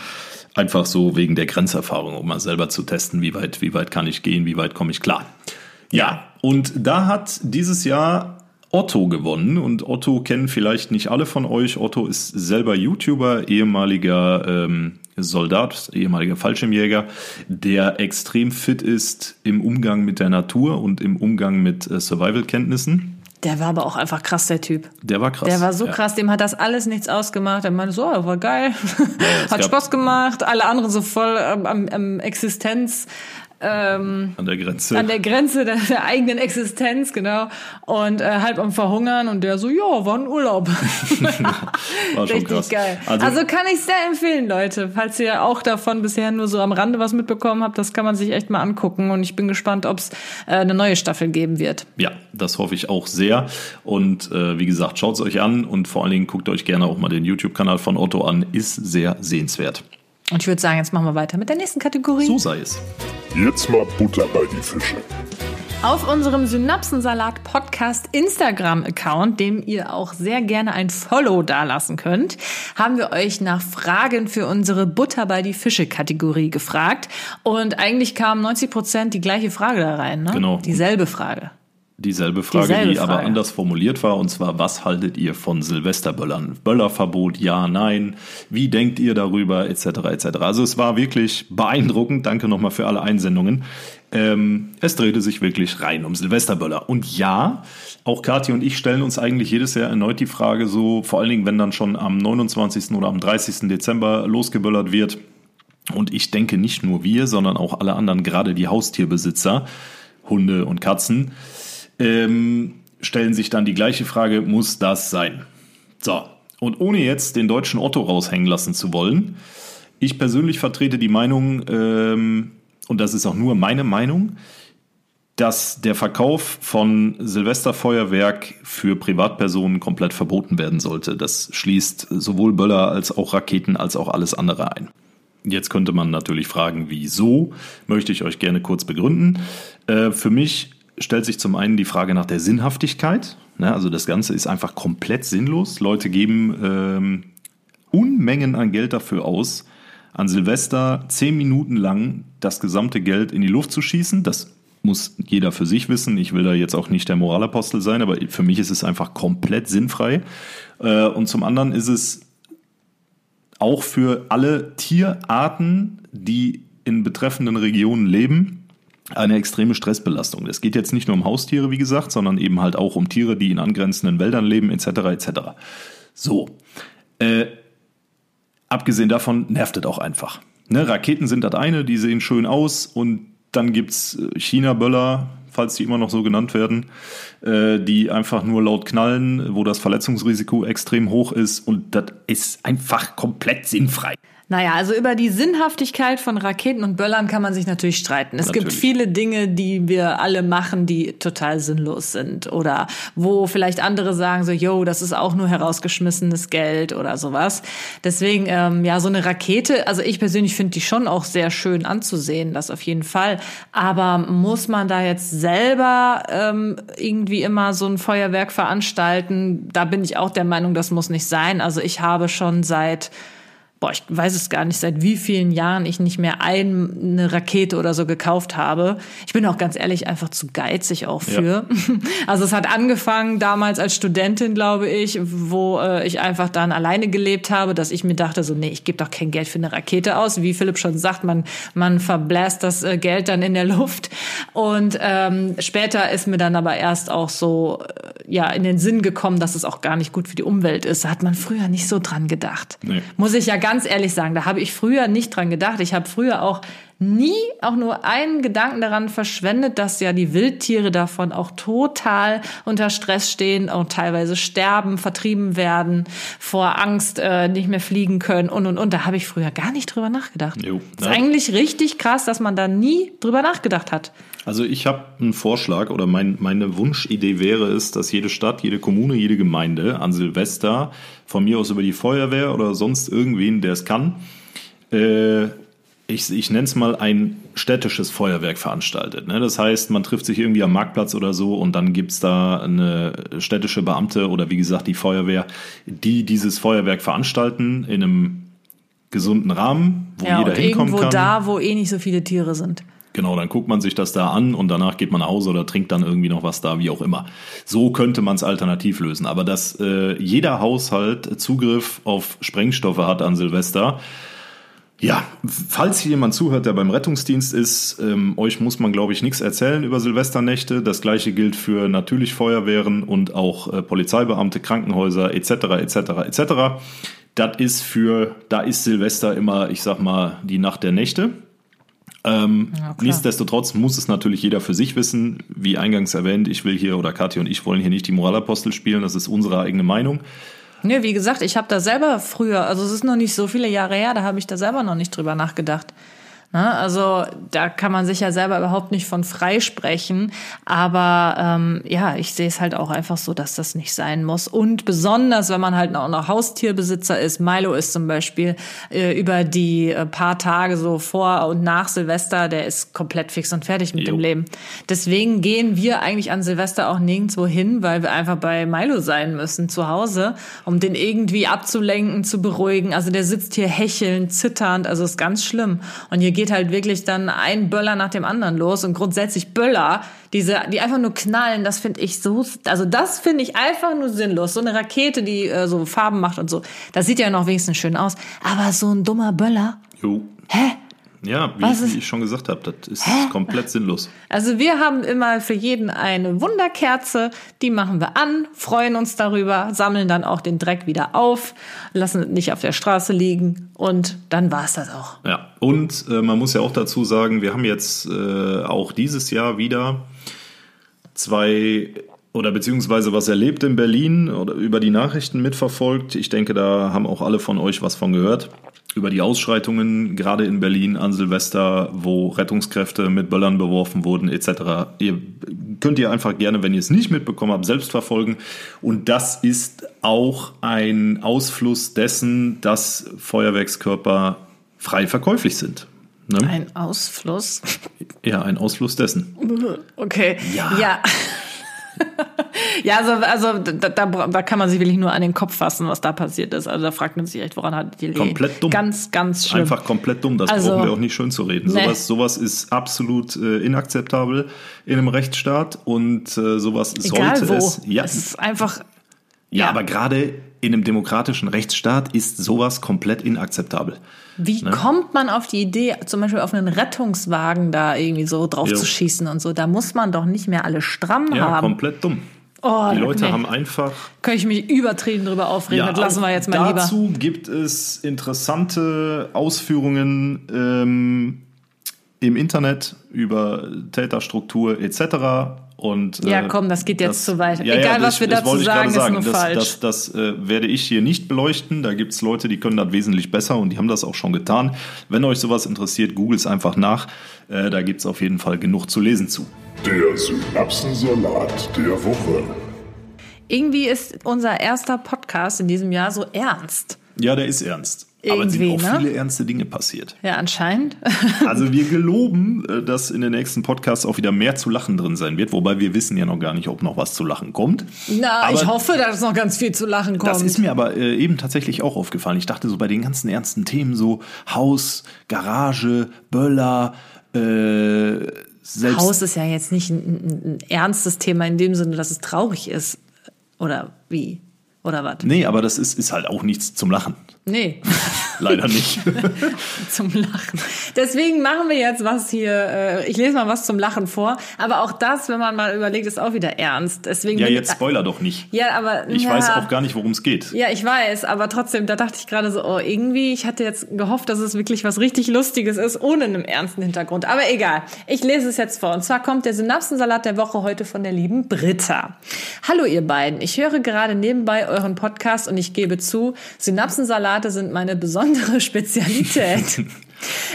Einfach so wegen der Grenzerfahrung, um mal selber zu testen, wie weit, wie weit kann ich gehen, wie weit komme ich klar. Ja, und da hat dieses Jahr Otto gewonnen und Otto kennen vielleicht nicht alle von euch. Otto ist selber YouTuber, ehemaliger ähm, Soldat, ehemaliger Fallschirmjäger, der extrem fit ist im Umgang mit der Natur und im Umgang mit äh, Survival-Kenntnissen. Der war aber auch einfach krass, der Typ. Der war krass. Der war so Ja. krass, dem hat das alles nichts ausgemacht. Er meinte so, oh, war geil, es hat Spaß gemacht. Alle anderen so voll ähm, am, am Existenz, ähm, An der Grenze. an der Grenze der, der eigenen Existenz, genau. Und äh, halb am Verhungern und der so, ja, war ein Urlaub. war schon Richtig krass. geil. Also, Also, kann ich sehr empfehlen, Leute. Falls ihr auch davon bisher nur so am Rande was mitbekommen habt, das kann man sich echt mal angucken. Und ich bin gespannt, ob es äh, eine neue Staffel geben wird. Ja, das hoffe ich auch sehr. Und äh, wie gesagt, schaut es euch an und vor allen Dingen guckt euch gerne auch mal den YouTube-Kanal von Otto an. Ist sehr sehenswert. Und ich würde sagen, jetzt machen wir weiter mit der nächsten Kategorie. So sei es. Jetzt mal Butter bei die Fische. Auf unserem Synapsensalat Podcast Instagram Account, dem ihr auch sehr gerne ein Follow dalassen könnt, haben wir euch nach Fragen für unsere Butter bei die Fische Kategorie gefragt. Und eigentlich kamen 90 Prozent die gleiche Frage da rein, ne? Genau. Dieselbe Frage. Dieselbe Frage, Dieselbe die aber Frage. anders formuliert war, und zwar, was haltet ihr von Silvesterböllern? Böllerverbot, ja, nein, wie denkt ihr darüber, etc., etc. Also es war wirklich beeindruckend, danke nochmal für alle Einsendungen. Ähm, es drehte sich wirklich rein um Silvesterböller. Und ja, auch Kathi und ich stellen uns eigentlich jedes Jahr erneut die Frage so, vor allen Dingen, wenn dann schon am 29. oder am 30. Dezember losgeböllert wird, und ich denke nicht nur wir, sondern auch alle anderen, gerade die Haustierbesitzer, Hunde und Katzen, ähm, stellen sich dann die gleiche Frage, muss das sein? So, und ohne jetzt den deutschen Otto raushängen lassen zu wollen, ich persönlich vertrete die Meinung, ähm, und das ist auch nur meine Meinung, dass der Verkauf von Silvesterfeuerwerk für Privatpersonen komplett verboten werden sollte. Das schließt sowohl Böller als auch Raketen als auch alles andere ein. Jetzt könnte man natürlich fragen, wieso, möchte ich euch gerne kurz begründen. Äh, für mich stellt sich zum einen die Frage nach der Sinnhaftigkeit. Ne? Also das Ganze ist einfach komplett sinnlos. Leute geben ähm, Unmengen an Geld dafür aus, an Silvester zehn Minuten lang das gesamte Geld in die Luft zu schießen. Das muss jeder für sich wissen. Ich will da jetzt auch nicht der Moralapostel sein, aber für mich ist es einfach komplett sinnfrei. Äh, und zum anderen ist es auch für alle Tierarten, die in betreffenden Regionen leben, eine extreme Stressbelastung. Es geht jetzt nicht nur um Haustiere, wie gesagt, sondern eben halt auch um Tiere, die in angrenzenden Wäldern leben, etc. etc. So. Äh, abgesehen davon nervt es auch einfach. Ne, Raketen sind das eine, die sehen schön aus und dann gibt's äh, China-Böller, falls die immer noch so genannt werden, äh, die einfach nur laut knallen, wo das Verletzungsrisiko extrem hoch ist und das ist einfach komplett sinnfrei. Naja, also über die Sinnhaftigkeit von Raketen und Böllern kann man sich natürlich streiten. Es Natürlich. gibt viele Dinge, die wir alle machen, die total sinnlos sind. Oder wo vielleicht andere sagen so, yo, das ist auch nur herausgeschmissenes Geld oder sowas. Deswegen, ähm, ja, so eine Rakete, also ich persönlich finde die schon auch sehr schön anzusehen, das auf jeden Fall. Aber muss man da jetzt selber ähm, irgendwie immer so ein Feuerwerk veranstalten? Da bin ich auch der Meinung, das muss nicht sein. Also ich habe schon seit boah, ich weiß es gar nicht, seit wie vielen Jahren ich nicht mehr eine Rakete oder so gekauft habe. Ich bin auch ganz ehrlich einfach zu geizig auch für. Ja. Also es hat angefangen damals als Studentin, glaube ich, wo äh, ich einfach dann alleine gelebt habe, dass ich mir dachte, so, nee, ich gebe doch kein Geld für eine Rakete aus. Wie Philipp schon sagt, man, man verbläst das äh, Geld dann in der Luft. Und ähm, später ist mir dann aber erst auch so, äh, ja, in den Sinn gekommen, dass es auch gar nicht gut für die Umwelt ist. Da hat man früher nicht so dran gedacht. Nee. Muss ich ja ganz ehrlich sagen, da habe ich früher nicht dran gedacht. Ich habe früher auch nie auch nur einen Gedanken daran verschwendet, dass ja die Wildtiere davon auch total unter Stress stehen und teilweise sterben, vertrieben werden, vor Angst äh, nicht mehr fliegen können und und und. Da habe ich früher gar nicht drüber nachgedacht. Jo, das ist eigentlich richtig krass, dass man da nie drüber nachgedacht hat. Also ich habe einen Vorschlag oder mein, meine Wunschidee wäre es, dass jede Stadt, jede Kommune, jede Gemeinde an Silvester von mir aus über die Feuerwehr oder sonst irgendwen, der es kann, äh, ich, ich nenne es mal ein städtisches Feuerwerk veranstaltet. Ne? Das heißt, man trifft sich irgendwie am Marktplatz oder so und dann gibt's da eine städtische Beamte oder wie gesagt die Feuerwehr, die dieses Feuerwerk veranstalten in einem gesunden Rahmen, wo ja, jeder und hinkommen irgendwo kann. da, wo eh nicht so viele Tiere sind. Genau, dann guckt man sich das da an und danach geht man nach Hause oder trinkt dann irgendwie noch was da, wie auch immer. So könnte man es alternativ lösen. Aber dass äh, jeder Haushalt Zugriff auf Sprengstoffe hat an Silvester, ja, falls hier jemand zuhört, der beim Rettungsdienst ist, ähm, euch muss man, glaube ich, nichts erzählen über Silvesternächte. Das gleiche gilt für natürlich Feuerwehren und auch äh, Polizeibeamte, Krankenhäuser etc. etc. etc. Das ist für, da ist Silvester immer, ich sag mal, die Nacht der Nächte. Ähm, ja, nichtsdestotrotz muss es natürlich jeder für sich wissen. Wie eingangs erwähnt, ich will hier oder Kathi und ich wollen hier nicht die Moralapostel spielen, das ist unsere eigene Meinung. Nö, wie gesagt, ich habe da selber früher, also es ist noch nicht so viele Jahre her, da habe ich da selber noch nicht drüber nachgedacht. Ne? Also da kann man sich ja selber überhaupt nicht von freisprechen. Aber ähm, ja, ich sehe es halt auch einfach so, dass das nicht sein muss. Und besonders, wenn man halt auch noch Haustierbesitzer ist, Milo ist zum Beispiel äh, über die äh, paar Tage so vor und nach Silvester, der ist komplett fix und fertig mit jo. dem Leben. Deswegen gehen wir eigentlich an Silvester auch nirgendwo hin, weil wir einfach bei Milo sein müssen zu Hause, um den irgendwie abzulenken, zu beruhigen. Also der sitzt hier hechelnd, zitternd, also ist ganz schlimm. Und hier geht halt wirklich dann ein Böller nach dem anderen los und grundsätzlich Böller, diese, die einfach nur knallen, das finde ich so, also das finde ich einfach nur sinnlos. So eine Rakete, die äh, so Farben macht und so, das sieht ja noch wenigstens schön aus. Aber so ein dummer Böller, Jo. hä? Ja, wie, ist- wie ich schon gesagt habe, das ist Hä? komplett sinnlos. Also wir haben immer für jeden eine Wunderkerze, die machen wir an, freuen uns darüber, sammeln dann auch den Dreck wieder auf, lassen es nicht auf der Straße liegen und dann war's das auch. Ja, und äh, man muss ja auch dazu sagen, wir haben jetzt äh, auch dieses Jahr wieder zwei oder beziehungsweise was erlebt in Berlin oder über die Nachrichten mitverfolgt. Ich denke, da haben auch alle von euch was von gehört. Über die Ausschreitungen, gerade in Berlin an Silvester, wo Rettungskräfte mit Böllern beworfen wurden, etc. Ihr könnt ihr einfach gerne, wenn ihr es nicht mitbekommen habt, selbst verfolgen. Und das ist auch ein Ausfluss dessen, dass Feuerwerkskörper frei verkäuflich sind. Ne? Ein Ausfluss. Ja, ein Ausfluss dessen. Okay. Ja. Ja. Ja, also, also da, da, da kann man sich wirklich nur an den Kopf fassen, was da passiert ist. Also da fragt man sich echt, woran hat die Lee? Komplett dumm. Ganz, ganz schlimm. Einfach komplett dumm. Das Also- brauchen wir auch nicht schön zu reden. Nee. Sowas, sowas ist absolut äh, inakzeptabel in einem Rechtsstaat und äh, sowas Egal sollte wo. es. Ja, Es ist einfach, ja, ja. aber gerade in einem demokratischen Rechtsstaat ist sowas komplett inakzeptabel. wie Ne? kommt man auf die Idee, zum Beispiel auf einen Rettungswagen da irgendwie so drauf Jo. zu schießen und so? Da muss man doch nicht mehr alle stramm Ja, haben. komplett dumm. Oh, die Leute nee. haben einfach Könnte ich mich übertrieben drüber aufregen. das lassen wir jetzt mal lieber. Dazu gibt es interessante Ausführungen ähm, im Internet über Täterstruktur etc. Und, Ja, komm, das geht jetzt zu weit. Ja, Egal, ja, was wir das dazu gerade sagen, ist nur das, falsch. Das, das, äh, werde ich hier nicht beleuchten. Da gibt es Leute, die können das wesentlich besser und die haben das auch schon getan. Wenn euch sowas interessiert, googelt es einfach nach. Äh, da gibt es auf jeden Fall genug zu lesen zu. Der Synapsensalat der Woche. Irgendwie ist unser erster Podcast in diesem Jahr so ernst. Ja, der ist ernst. Aber es sind Irgendwie, auch ne? viele ernste Dinge passiert. Ja, anscheinend. Also wir geloben, äh, dass in den nächsten Podcasts auch wieder mehr zu lachen drin sein wird, wobei wir wissen ja noch gar nicht, ob noch was zu lachen kommt. Na, Aber ich hoffe, dass noch ganz viel zu lachen kommt. Das ist mir aber äh, eben tatsächlich auch aufgefallen. Ich dachte so bei den ganzen ernsten Themen so Haus, Garage, Böller, äh, selbst Haus ist ja jetzt nicht ein, ein, ein ernstes Thema in dem Sinne, dass es traurig ist. Oder wie? Oder was? Nee, aber das ist, ist halt auch nichts zum Lachen. Nee, Leider nicht. zum Lachen. Deswegen machen wir jetzt was hier. Äh, ich lese mal was zum Lachen vor. Aber auch das, wenn man mal überlegt, ist auch wieder ernst. Deswegen ja, jetzt Spoiler doch nicht. Ja, aber Ich ja, weiß auch gar nicht, worum es geht. Ja, ich weiß, aber trotzdem, da dachte ich gerade so, oh, irgendwie, ich hatte jetzt gehofft, dass es wirklich was richtig Lustiges ist, ohne einen ernsten Hintergrund. Aber egal, ich lese es jetzt vor. Und zwar kommt der Synapsensalat der Woche heute von der lieben Britta. Hallo ihr beiden, ich höre gerade nebenbei euren Podcast und ich gebe zu, Synapsensalate sind meine besondere Spezialität.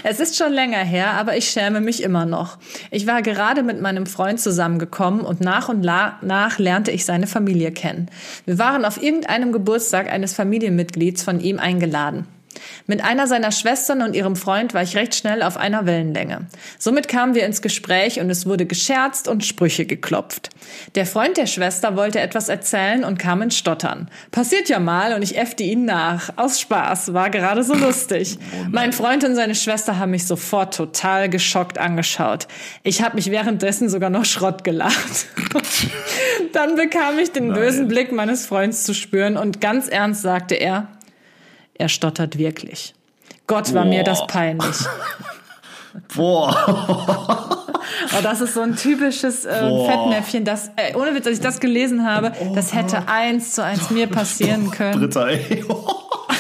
Es ist schon länger her, aber ich schäme mich immer noch. Ich war gerade mit meinem Freund zusammengekommen und nach und nach lernte ich seine Familie kennen. Wir waren auf irgendeinem Geburtstag eines Familienmitglieds von ihm eingeladen. Mit einer seiner Schwestern und ihrem Freund war ich recht schnell auf einer Wellenlänge. Somit kamen wir ins Gespräch und es wurde gescherzt und Sprüche geklopft. Der Freund der Schwester wollte etwas erzählen und kam ins Stottern. Passiert ja mal und ich äffte ihn nach. Aus Spaß, war gerade so lustig. Mein Freund und seine Schwester haben mich sofort total geschockt angeschaut. Ich habe mich währenddessen sogar noch Schrott gelacht. Dann bekam ich den bösen Blick meines Freundes zu spüren und ganz ernst sagte er, er stottert wirklich. Gott war mir das Boah. peinlich. Boah. Oh, das ist so ein typisches äh, Boah. Fettnäpfchen, das, äh, ohne Witz, als ich das gelesen habe, das hätte eins zu eins mir passieren können. Britta, ey.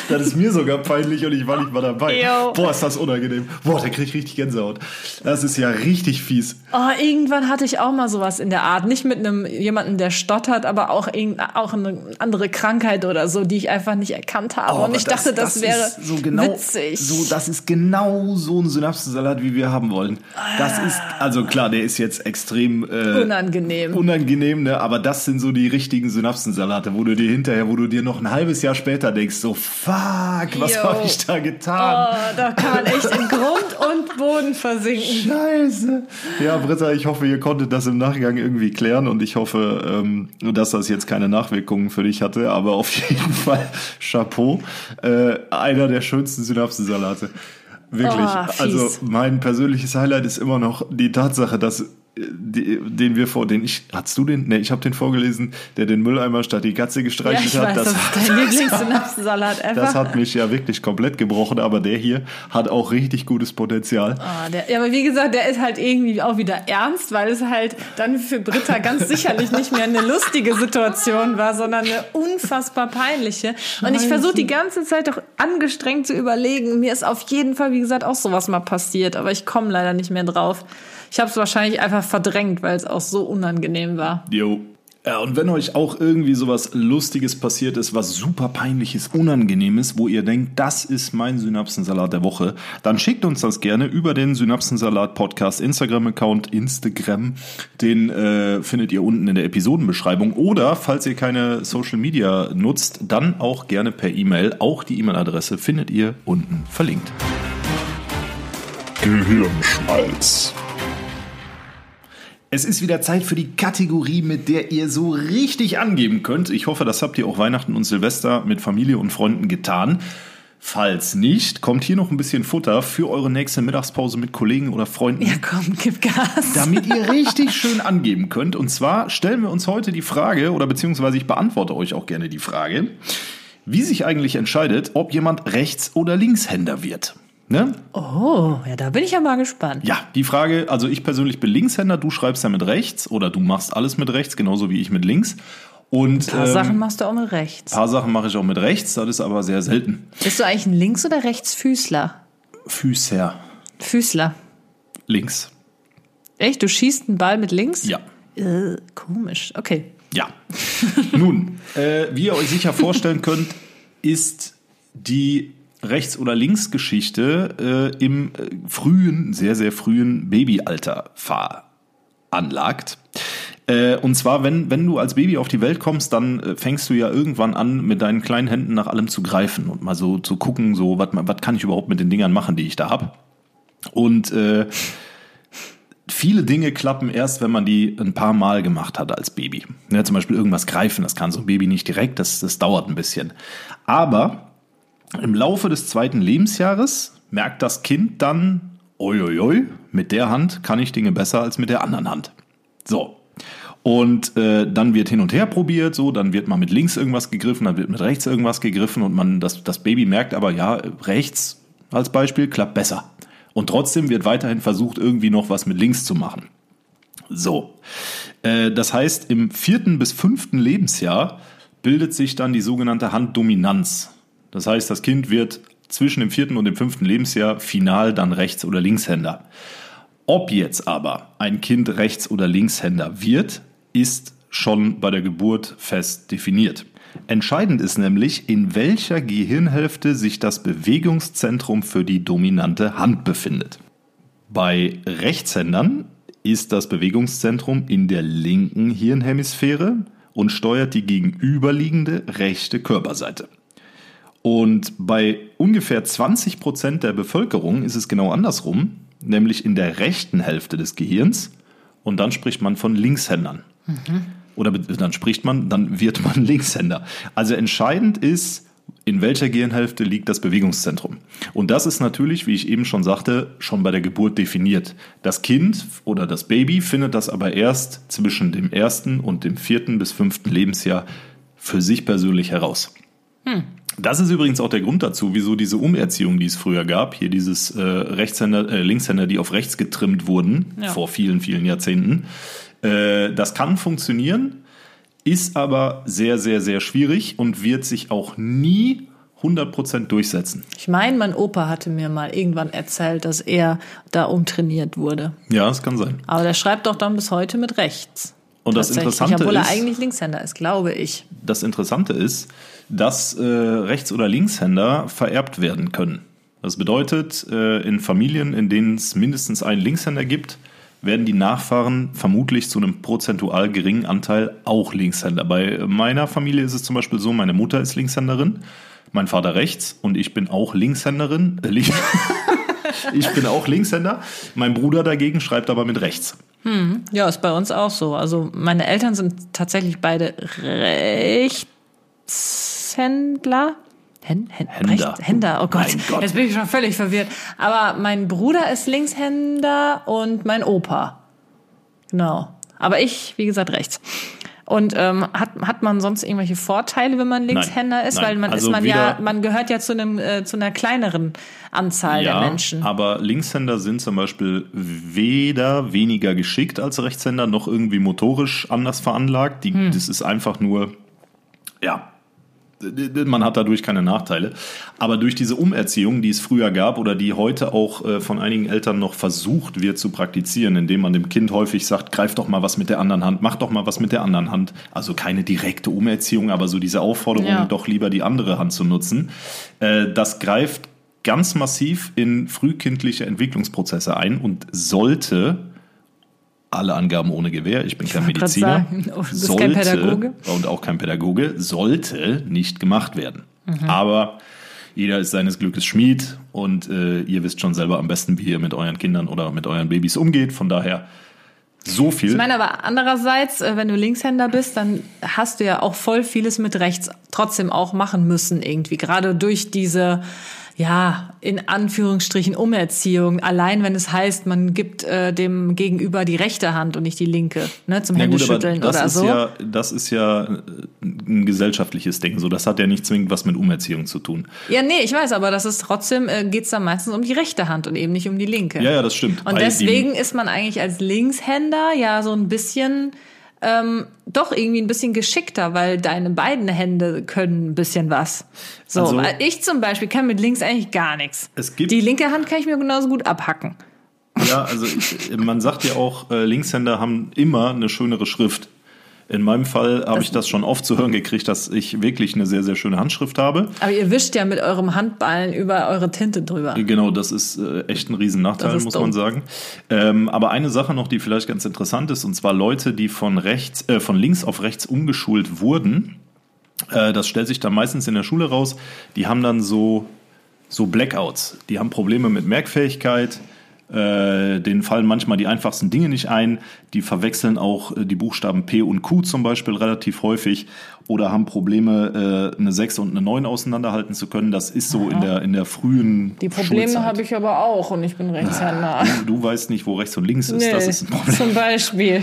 Das ist mir sogar peinlich und ich war nicht mal dabei. Jo. Boah, ist das unangenehm. Boah, da krieg ich richtig Gänsehaut. Das ist ja richtig fies. Oh, irgendwann hatte ich auch mal sowas in der Art. Nicht mit einem jemanden, der stottert, aber auch, auch eine andere Krankheit oder so, die ich einfach nicht erkannt habe. Oh, und ich dachte, das, wäre ist so genau, witzig. So, das ist genau so ein Synapsensalat, wie wir haben wollen. Das ist, also klar, der ist jetzt extrem äh, Unangenehm. unangenehm, ne? aber das sind so die richtigen Synapsensalate, wo du dir hinterher, wo du dir noch ein halbes Jahr später denkst, so fuck, was Jo. habe ich da getan? Oh, da kann man echt in Grund und Boden versinken. Scheiße. Ja, Britta, ich hoffe, ihr konntet das im Nachgang irgendwie klären und ich hoffe, ähm, dass das jetzt keine Nachwirkungen für dich hatte, aber auf jeden Fall Chapeau. Äh, einer der schönsten Synapsensalate. Wirklich. Oh, also mein persönliches Highlight ist immer noch die Tatsache, dass den wir vor, den ich, hast du den? Ne, ich habe den vorgelesen, der den Mülleimer statt die Katze Ja, gestreichelt ich hat. weiß, das, ist dein Lieblingssynapsensalat ever. das hat mich ja wirklich komplett gebrochen, aber der hier hat auch richtig gutes Potenzial. Ah, der, ja, aber wie gesagt, der ist halt irgendwie auch wieder ernst, weil es halt dann für Britta ganz sicherlich nicht mehr eine lustige Situation war, sondern eine unfassbar peinliche. Und ich versuche die ganze Zeit doch angestrengt zu überlegen. Mir ist auf jeden Fall, wie gesagt, auch sowas mal passiert, aber ich komme leider nicht mehr drauf. Ich habe es wahrscheinlich einfach verdrängt, weil es auch so unangenehm war. Jo. Ja, und wenn euch auch irgendwie sowas Lustiges passiert ist, was super peinliches, unangenehmes, wo ihr denkt, das ist mein Synapsensalat der Woche, dann schickt uns das gerne über den Synapsensalat Podcast Instagram-Account, Instagram. Den äh, findet ihr unten in der Episodenbeschreibung. Oder, falls ihr keine Social Media nutzt, dann auch gerne per E-Mail. Auch die E-Mail-Adresse findet ihr unten verlinkt. Gehirnschmalz. Es ist wieder Zeit für die Kategorie, mit der ihr so richtig angeben könnt. Ich hoffe, das habt ihr auch Weihnachten und Silvester mit Familie und Freunden getan. Falls nicht, kommt hier noch ein bisschen Futter für eure nächste Mittagspause mit Kollegen oder Freunden. Ja, komm, gib Gas. Damit ihr richtig schön angeben könnt. Und zwar stellen wir uns heute die Frage, oder beziehungsweise ich beantworte euch auch gerne die Frage, wie sich eigentlich entscheidet, ob jemand Rechts- oder Linkshänder wird. Ne? Oh, ja, da bin ich ja mal gespannt. Ja, die Frage, also ich persönlich bin Linkshänder, du schreibst ja mit rechts oder du machst alles mit rechts, genauso wie ich mit links. Und Ein paar ähm, Sachen machst du auch mit rechts. paar Sachen mache ich auch mit rechts, das ist aber sehr selten. Bist du eigentlich ein Links- oder Rechtsfüßler? Füßer, Füßler. links. Echt? Du schießt einen Ball mit links? Ja. Äh, komisch. Okay. Ja. Nun, äh, wie ihr euch sicher vorstellen könnt, ist die Rechts- oder Linksgeschichte äh, im äh, frühen, sehr, sehr frühen Babyalter veranlagt. Äh, und zwar, wenn, wenn du als Baby auf die Welt kommst, dann äh, fängst du ja irgendwann an, mit deinen kleinen Händen nach allem zu greifen und mal so zu gucken, so, was kann ich überhaupt mit den Dingern machen, die ich da hab. Und äh, viele Dinge klappen erst, wenn man die ein paar Mal gemacht hat als Baby. Ja, zum Beispiel irgendwas greifen, das kann so ein Baby nicht direkt, das, das dauert ein bisschen. Aber im Laufe des zweiten Lebensjahres merkt das Kind dann, oi, mit der Hand kann ich Dinge besser als mit der anderen Hand. So. Und äh, dann wird hin und her probiert, so, dann wird mal mit links irgendwas gegriffen, dann wird mit rechts irgendwas gegriffen und man, das, das Baby merkt aber, ja, rechts als Beispiel klappt besser. Und trotzdem wird weiterhin versucht, irgendwie noch was mit links zu machen. So. Äh, das heißt, im vierten bis fünften Lebensjahr bildet sich dann die sogenannte Handdominanz. Das heißt, das Kind wird zwischen dem vierten und dem fünften Lebensjahr final dann Rechts- oder Linkshänder. Ob jetzt aber ein Kind Rechts- oder Linkshänder wird, ist schon bei der Geburt fest definiert. Entscheidend ist nämlich, in welcher Gehirnhälfte sich das Bewegungszentrum für die dominante Hand befindet. Bei Rechtshändern ist das Bewegungszentrum in der linken Hirnhemisphäre und steuert die gegenüberliegende rechte Körperseite. Und bei ungefähr 20 Prozent der Bevölkerung ist es genau andersrum, nämlich in der rechten Hälfte des Gehirns. Und dann spricht man von Linkshändern. Oder be- dann spricht man, dann wird man Linkshänder. Also entscheidend ist, in welcher Gehirnhälfte liegt das Bewegungszentrum. Und das ist natürlich, wie ich eben schon sagte, schon bei der Geburt definiert. Das Kind oder das Baby findet das aber erst zwischen dem ersten und dem vierten bis fünften Lebensjahr für sich persönlich heraus. Das ist übrigens auch der Grund dazu, wieso diese Umerziehung, die es früher gab, hier dieses äh, Rechtshänder, äh, Linkshänder, die auf rechts getrimmt wurden, Ja. vor vielen, vielen Jahrzehnten. Äh, das kann funktionieren, ist aber sehr, sehr, sehr schwierig und wird sich auch nie 100% durchsetzen. Ich meine, mein Opa hatte mir mal irgendwann erzählt, dass er da umtrainiert wurde. Ja, das kann sein. Aber der schreibt doch dann bis heute mit rechts. Und das Interessante Obwohl er ist- eigentlich Linkshänder ist, glaube ich. Das Interessante ist, dass äh, Rechts- oder Linkshänder vererbt werden können. Das bedeutet, äh, in Familien, in denen es mindestens einen Linkshänder gibt, werden die Nachfahren vermutlich zu einem prozentual geringen Anteil auch Linkshänder. Bei meiner Familie ist es zum Beispiel so, meine Mutter ist Linkshänderin, mein Vater rechts und ich bin auch Linkshänderin. Äh, Link- ich bin auch Linkshänder. Mein Bruder dagegen schreibt aber mit rechts. Ja, ist bei uns auch so. Also meine Eltern sind tatsächlich beide Rechtshändler. Hen, Hen, Händer. Rechts, Händer, oh Gott. Gott. Jetzt bin ich schon völlig verwirrt. Aber mein Bruder ist Linkshänder und mein Opa. Genau. Aber ich, wie gesagt, rechts. Und ähm, hat, hat man sonst irgendwelche Vorteile, wenn man Linkshänder ist? nein. Weil man Also ist man ja, man gehört ja zu einem äh, zu einer kleineren Anzahl der Menschen. aber Linkshänder sind zum Beispiel weder weniger geschickt als Rechtshänder noch irgendwie motorisch anders veranlagt. Die, Hm. Das ist einfach nur, ja, man hat dadurch keine Nachteile. Aber durch diese Umerziehung, die es früher gab oder die heute auch äh, von einigen Eltern noch versucht wird zu praktizieren, indem man dem Kind häufig sagt, greif doch mal was mit der anderen Hand, mach doch mal was mit der anderen Hand. Also keine direkte Umerziehung, aber so diese Aufforderung, Ja. doch lieber die andere Hand zu nutzen. Äh, das greift ganz massiv in frühkindliche Entwicklungsprozesse ein und sollte alle Angaben ohne Gewähr, ich bin kein Mediziner, sagen, oh, du bist kein Pädagoge. und auch kein Pädagoge, sollte nicht gemacht werden. Mhm. Aber jeder ist seines Glückes Schmied und äh, ihr wisst schon selber am besten, wie ihr mit euren Kindern oder mit euren Babys umgeht. Von daher so viel. Ich meine aber andererseits, äh, wenn du Linkshänder bist, dann hast du ja auch voll vieles mit rechts trotzdem auch machen müssen irgendwie. Gerade durch diese, ja, in Anführungsstrichen Umerziehung. Allein wenn es heißt, man gibt äh, dem Gegenüber die rechte Hand und nicht die linke, ne, zum ja gut, Händeschütteln das oder ist so. ja, das ist ja äh, ein gesellschaftliches Ding. So, das hat ja nicht zwingend was mit Umerziehung zu tun. Ja, nee, ich weiß, aber das ist trotzdem, äh, geht's dann meistens um die rechte Hand und eben nicht um die linke. Ja, ja, das stimmt. Und deswegen ist man eigentlich als Linkshänder ja so ein bisschen, ähm, doch irgendwie ein bisschen geschickter, weil deine beiden Hände können ein bisschen was. So, Also- ich zum Beispiel kann mit links eigentlich gar nichts. Es gibt- die linke Hand kann ich mir genauso gut abhacken. Ja, also man sagt ja auch, äh, Linkshänder haben immer eine schönere Schrift. In meinem Fall habe ich das schon oft zu hören gekriegt, dass ich wirklich eine sehr, sehr schöne Handschrift habe. Aber ihr wischt ja mit eurem Handballen über eure Tinte drüber. Genau, das ist äh, echt ein Riesennachteil, muss dumm. man sagen. Ähm, aber eine Sache noch, die vielleicht ganz interessant ist, und zwar Leute, die von rechts, äh, von links auf rechts umgeschult wurden, äh, das stellt sich dann meistens in der Schule raus, die haben dann so, so Blackouts. Die haben Probleme mit Merkfähigkeit, äh, denen fallen manchmal die einfachsten Dinge nicht ein. Die verwechseln auch äh, die Buchstaben P und Q zum Beispiel relativ häufig oder haben Probleme, äh, eine 6 und eine 9 auseinanderhalten zu können. Das ist so in der, in der frühen Die Probleme habe ich aber auch und ich bin Rechtshänder. Du, du weißt nicht, wo rechts und links ist. das ist ein Problem. zum Beispiel.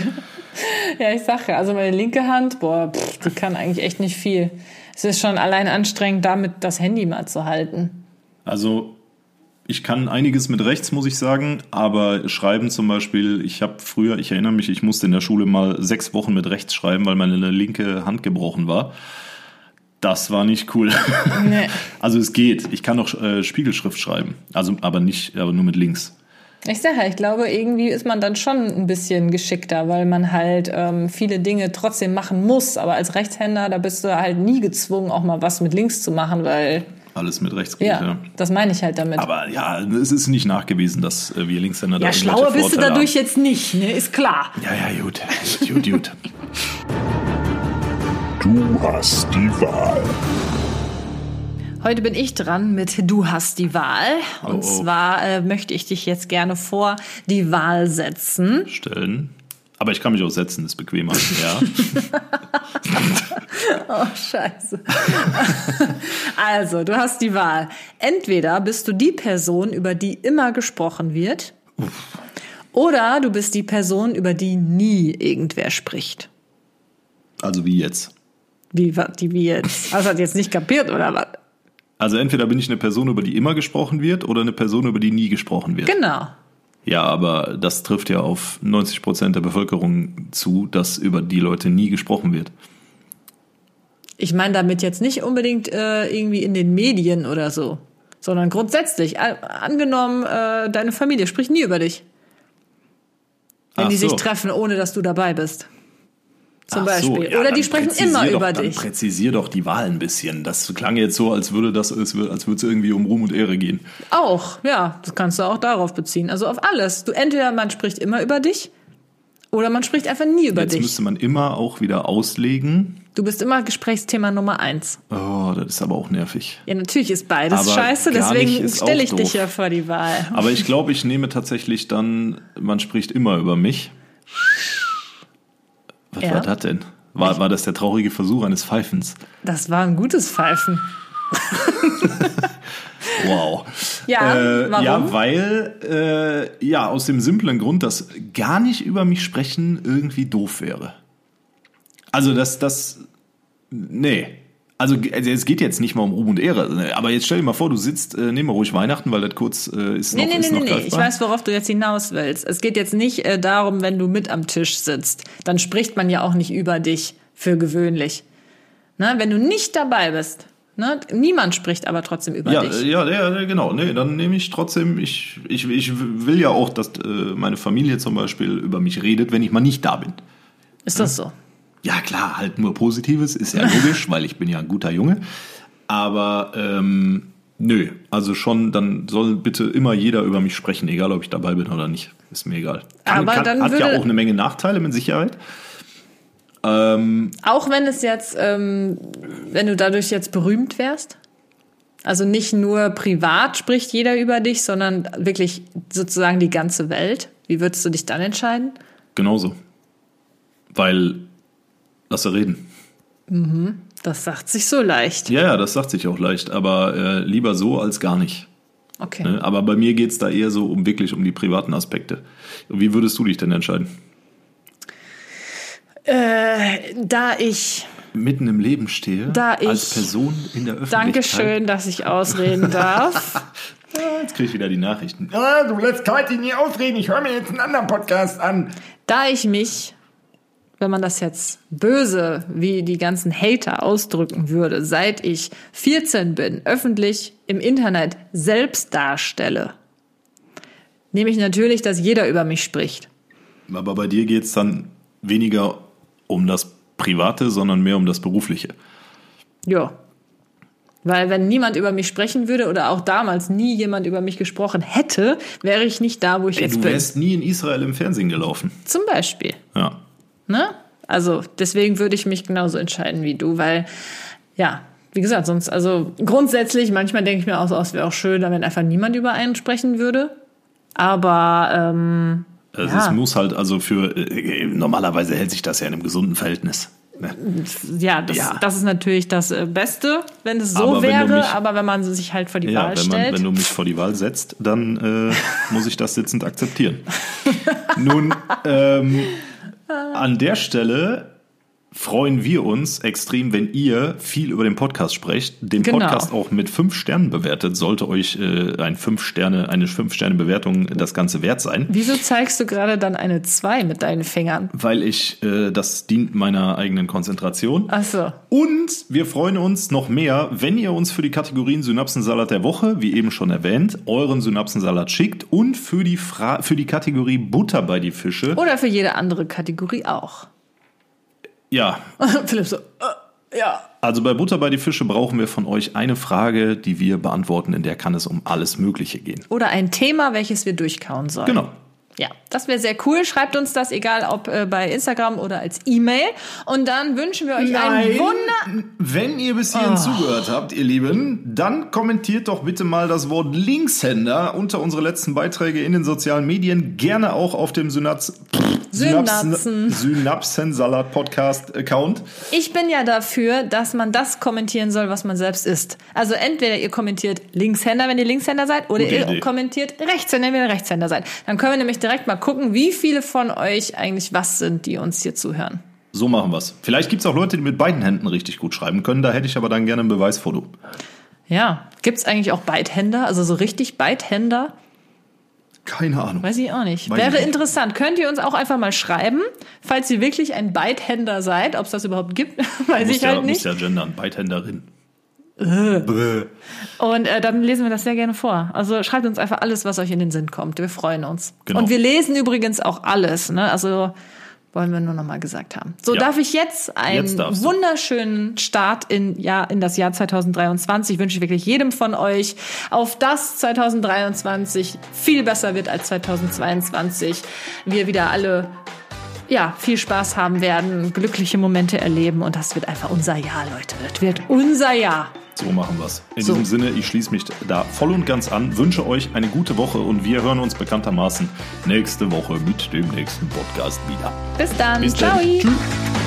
Ja, ich sage ja, also meine linke Hand, boah, pff, die kann eigentlich echt nicht viel. Es ist schon allein anstrengend, damit das Handy mal zu halten. Also ich kann einiges mit rechts, muss ich sagen, aber schreiben zum Beispiel, ich habe früher, ich erinnere mich, ich musste in der Schule mal sechs Wochen mit rechts schreiben, weil meine linke Hand gebrochen war. Das war nicht cool. Nee. Also es geht. Ich kann auch äh, Spiegelschrift schreiben, also aber nicht, aber nur mit links. Ich sage ja, ich glaube, irgendwie ist man dann schon ein bisschen geschickter, weil man halt ähm, viele Dinge trotzdem machen muss. Aber als Rechtshänder, da bist du halt nie gezwungen, auch mal was mit links zu machen, weil, Alles mit rechts geht, ja, ja. das meine ich halt damit. Aber ja, es ist nicht nachgewiesen, dass äh, wir Linkshänder da ja, irgendwelche schlauer bist du Vorteile dadurch jetzt nicht, ne? Ist klar. haben. Ja, ja, gut. Gut, gut. Du hast die Wahl. Heute bin ich dran mit Du hast die Wahl. Und Oh, oh. zwar äh, möchte ich dich jetzt gerne vor die Wahl setzen. Stellen. Aber ich kann mich auch setzen, ist bequemer. Ja. Oh, scheiße. also, du hast die Wahl. Entweder bist du die Person, über die immer gesprochen wird, oder du bist die Person, über die nie irgendwer spricht. Also wie jetzt. Wie, die wie jetzt? Du das jetzt nicht kapiert, oder was? Also entweder bin ich eine Person, über die immer gesprochen wird, oder eine Person, über die nie gesprochen wird. Genau. Ja, aber das trifft ja auf 90 Prozent der Bevölkerung zu, dass über die Leute nie gesprochen wird. Ich meine damit jetzt nicht unbedingt äh, irgendwie in den Medien oder so, sondern grundsätzlich. Angenommen, äh, deine Familie spricht nie über dich. Wenn Ach die sich so. treffen, ohne dass du dabei bist. Zum Ach so, Beispiel. ja, oder die sprechen immer doch, über dich. Präzisier doch die Wahl ein bisschen. Das klang jetzt so, als würde das, als würde es irgendwie um Ruhm und Ehre gehen. Auch, ja, das kannst du auch darauf beziehen. Also auf alles. Du entweder man spricht immer über dich oder man spricht einfach nie über Jetzt dich. müsste man immer auch wieder auslegen. Du bist immer Gesprächsthema Nummer eins. Oh, das ist aber auch nervig. Ja, natürlich ist beides Aber scheiße, deswegen stelle ich dich doof. ja vor die Wahl. Aber ich glaube, ich nehme tatsächlich dann, man spricht immer über mich. Was Ja. war das denn? War, war das der traurige Versuch eines Pfeifens? Das war ein gutes Pfeifen. Wow. Ja, äh, warum? Ja, weil, äh, ja, aus dem simplen Grund, dass gar nicht über mich sprechen irgendwie doof wäre. Also, dass das, nee. Also, also es geht jetzt nicht mal um Ruhm und Ehre, ne? aber jetzt stell dir mal vor, du sitzt, äh, nehmen wir ruhig Weihnachten, weil das kurz äh, ist noch, Nee, nee, ist nee, noch nee, nee. Ich weiß, worauf du jetzt hinaus willst. Es geht jetzt nicht äh, darum, wenn du mit am Tisch sitzt. Dann spricht man ja auch nicht über dich für gewöhnlich. Ne? Wenn du nicht dabei bist, ne? niemand spricht aber trotzdem über Ja, dich. äh, ja, ja, ja, genau. Nee, dann nehme ich trotzdem, ich, ich, ich will ja auch, dass äh, meine Familie zum Beispiel über mich redet, wenn ich mal nicht da bin. Ist das so? Ja, klar, halt nur Positives, ist ja logisch, weil ich bin ja ein guter Junge. Aber ähm, nö, also schon, dann soll bitte immer jeder über mich sprechen, egal ob ich dabei bin oder nicht. Ist mir egal. Aber dann hat ja auch eine Menge Nachteile mit Sicherheit. Ähm, Auch wenn es jetzt, ähm, wenn du dadurch jetzt berühmt wärst? Also nicht nur privat spricht jeder über dich, sondern wirklich sozusagen die ganze Welt. Wie würdest du dich dann entscheiden? genauso. Weil, lass er reden. Das sagt sich so leicht. Ja, ja, das sagt sich auch leicht, aber äh, lieber so als gar nicht. Okay. Ne? Aber bei mir geht's da eher so um wirklich um die privaten Aspekte. Wie würdest du dich denn entscheiden? Äh, da ich, Mitten im Leben stehe, Da ich- als Person in der Öffentlichkeit. Dankeschön, dass ich ausreden darf. Jetzt kriege ich wieder die Nachrichten. Ah, du lässt Kathi nie ausreden. Ich höre mir jetzt einen anderen Podcast an. Da ich mich, wenn man das jetzt böse wie die ganzen Hater ausdrücken würde, seit ich 14 bin, öffentlich im Internet selbst darstelle, nehme ich natürlich, dass jeder über mich spricht. Aber bei dir geht's dann weniger um das Private, sondern mehr um das Berufliche. Ja. Weil wenn niemand über mich sprechen würde oder auch damals nie jemand über mich gesprochen hätte, wäre ich nicht da, wo ich Ey, jetzt du bin. wärst nie in Israel im Fernsehen gelaufen. Zum Beispiel. Ja. Ne? Also deswegen würde ich mich genauso entscheiden wie du, weil ja, wie gesagt, sonst, also grundsätzlich, manchmal denke ich mir auch so, oh, es wäre auch schön, wenn einfach niemand über einen sprechen würde. Aber ähm, Also Ja. es muss halt, also für äh, normalerweise hält sich das ja in einem gesunden Verhältnis. Ne? ja, das, Ja. das ist natürlich das äh, Beste, wenn es so Aber wenn wäre. mich- aber wenn man sich halt vor die Ja, Wahl wenn, man, stellt. wenn du mich vor die Wahl setzt, dann äh, muss ich das sitzend akzeptieren. Nun, ähm, an der Stelle freuen wir uns extrem, wenn ihr viel über den Podcast sprecht, den Genau. Podcast auch mit fünf Sternen bewertet. Sollte euch äh, ein fünf Sterne, eine fünf Sterne Bewertung das Ganze wert sein. Wieso zeigst du gerade dann eine 2 mit deinen Fingern? Weil ich, äh, das dient meiner eigenen Konzentration. Ach so. Und wir freuen uns noch mehr, wenn ihr uns für die Kategorien Synapsensalat der Woche, wie eben schon erwähnt, euren Synapsensalat schickt und für die, Fra für die Kategorie Butter bei die Fische. Oder für jede andere Kategorie auch. Ja, Philipp so, äh, ja. also bei Butter bei die Fische brauchen wir von euch eine Frage, die wir beantworten, in der kann es um alles Mögliche gehen. Oder ein Thema, welches wir durchkauen sollen. Genau. Ja, das wäre sehr cool. Schreibt uns das, egal ob äh, bei Instagram oder als E-Mail. Und dann wünschen wir euch einen Wunder. Wenn ihr bis hierhin zugehört habt, ihr Lieben, dann kommentiert doch bitte mal das Wort Linkshänder unter unsere letzten Beiträge in den sozialen Medien. Gerne auch auf dem Synaps Synapsen. Synapsen-Salat-Podcast-Account. Ich bin ja dafür, dass man das kommentieren soll, was man selbst ist. Also entweder ihr kommentiert Linkshänder, wenn ihr Linkshänder seid, oder Gute ihr Idee. kommentiert Rechtshänder, wenn ihr Rechtshänder seid. Dann können wir nämlich direkt mal gucken, wie viele von euch eigentlich was sind, die uns hier zuhören. So machen wir's. Vielleicht gibt's auch Leute, die mit beiden Händen richtig gut schreiben können. Da hätte ich aber dann gerne ein Beweisfoto. Ja, gibt's eigentlich auch Beidhänder, also so richtig Beidhänder? Keine Ahnung. Weiß ich auch nicht. Weiß Wäre interessant. Könnt ihr uns auch einfach mal schreiben, falls ihr wirklich ein Beidhänder seid, ob es das überhaupt gibt, weiß muss ich ja, halt muss nicht. ja gendern. Beidhänderin. Und äh, dann lesen wir das sehr gerne vor. Also schreibt uns einfach alles, was euch in den Sinn kommt. Wir freuen uns. Genau. Und wir lesen übrigens auch alles. Ne? Also wollen wir nur noch mal gesagt haben. So Ja. darf ich jetzt einen Jetzt wunderschönen Start in, ja, in das Jahr 2023 wünsche ich wirklich jedem von euch auf das 2023 viel besser wird als 2022. Wir wieder alle ja, viel Spaß haben werden, glückliche Momente erleben und das wird einfach unser Jahr, Leute. Das wird unser Jahr. So machen wir's. In So. diesem Sinne, ich schließe mich da voll und ganz an, wünsche euch eine gute Woche und wir hören uns bekanntermaßen nächste Woche mit dem nächsten Podcast wieder. Bis dann. Bis Ciao. Tschüss.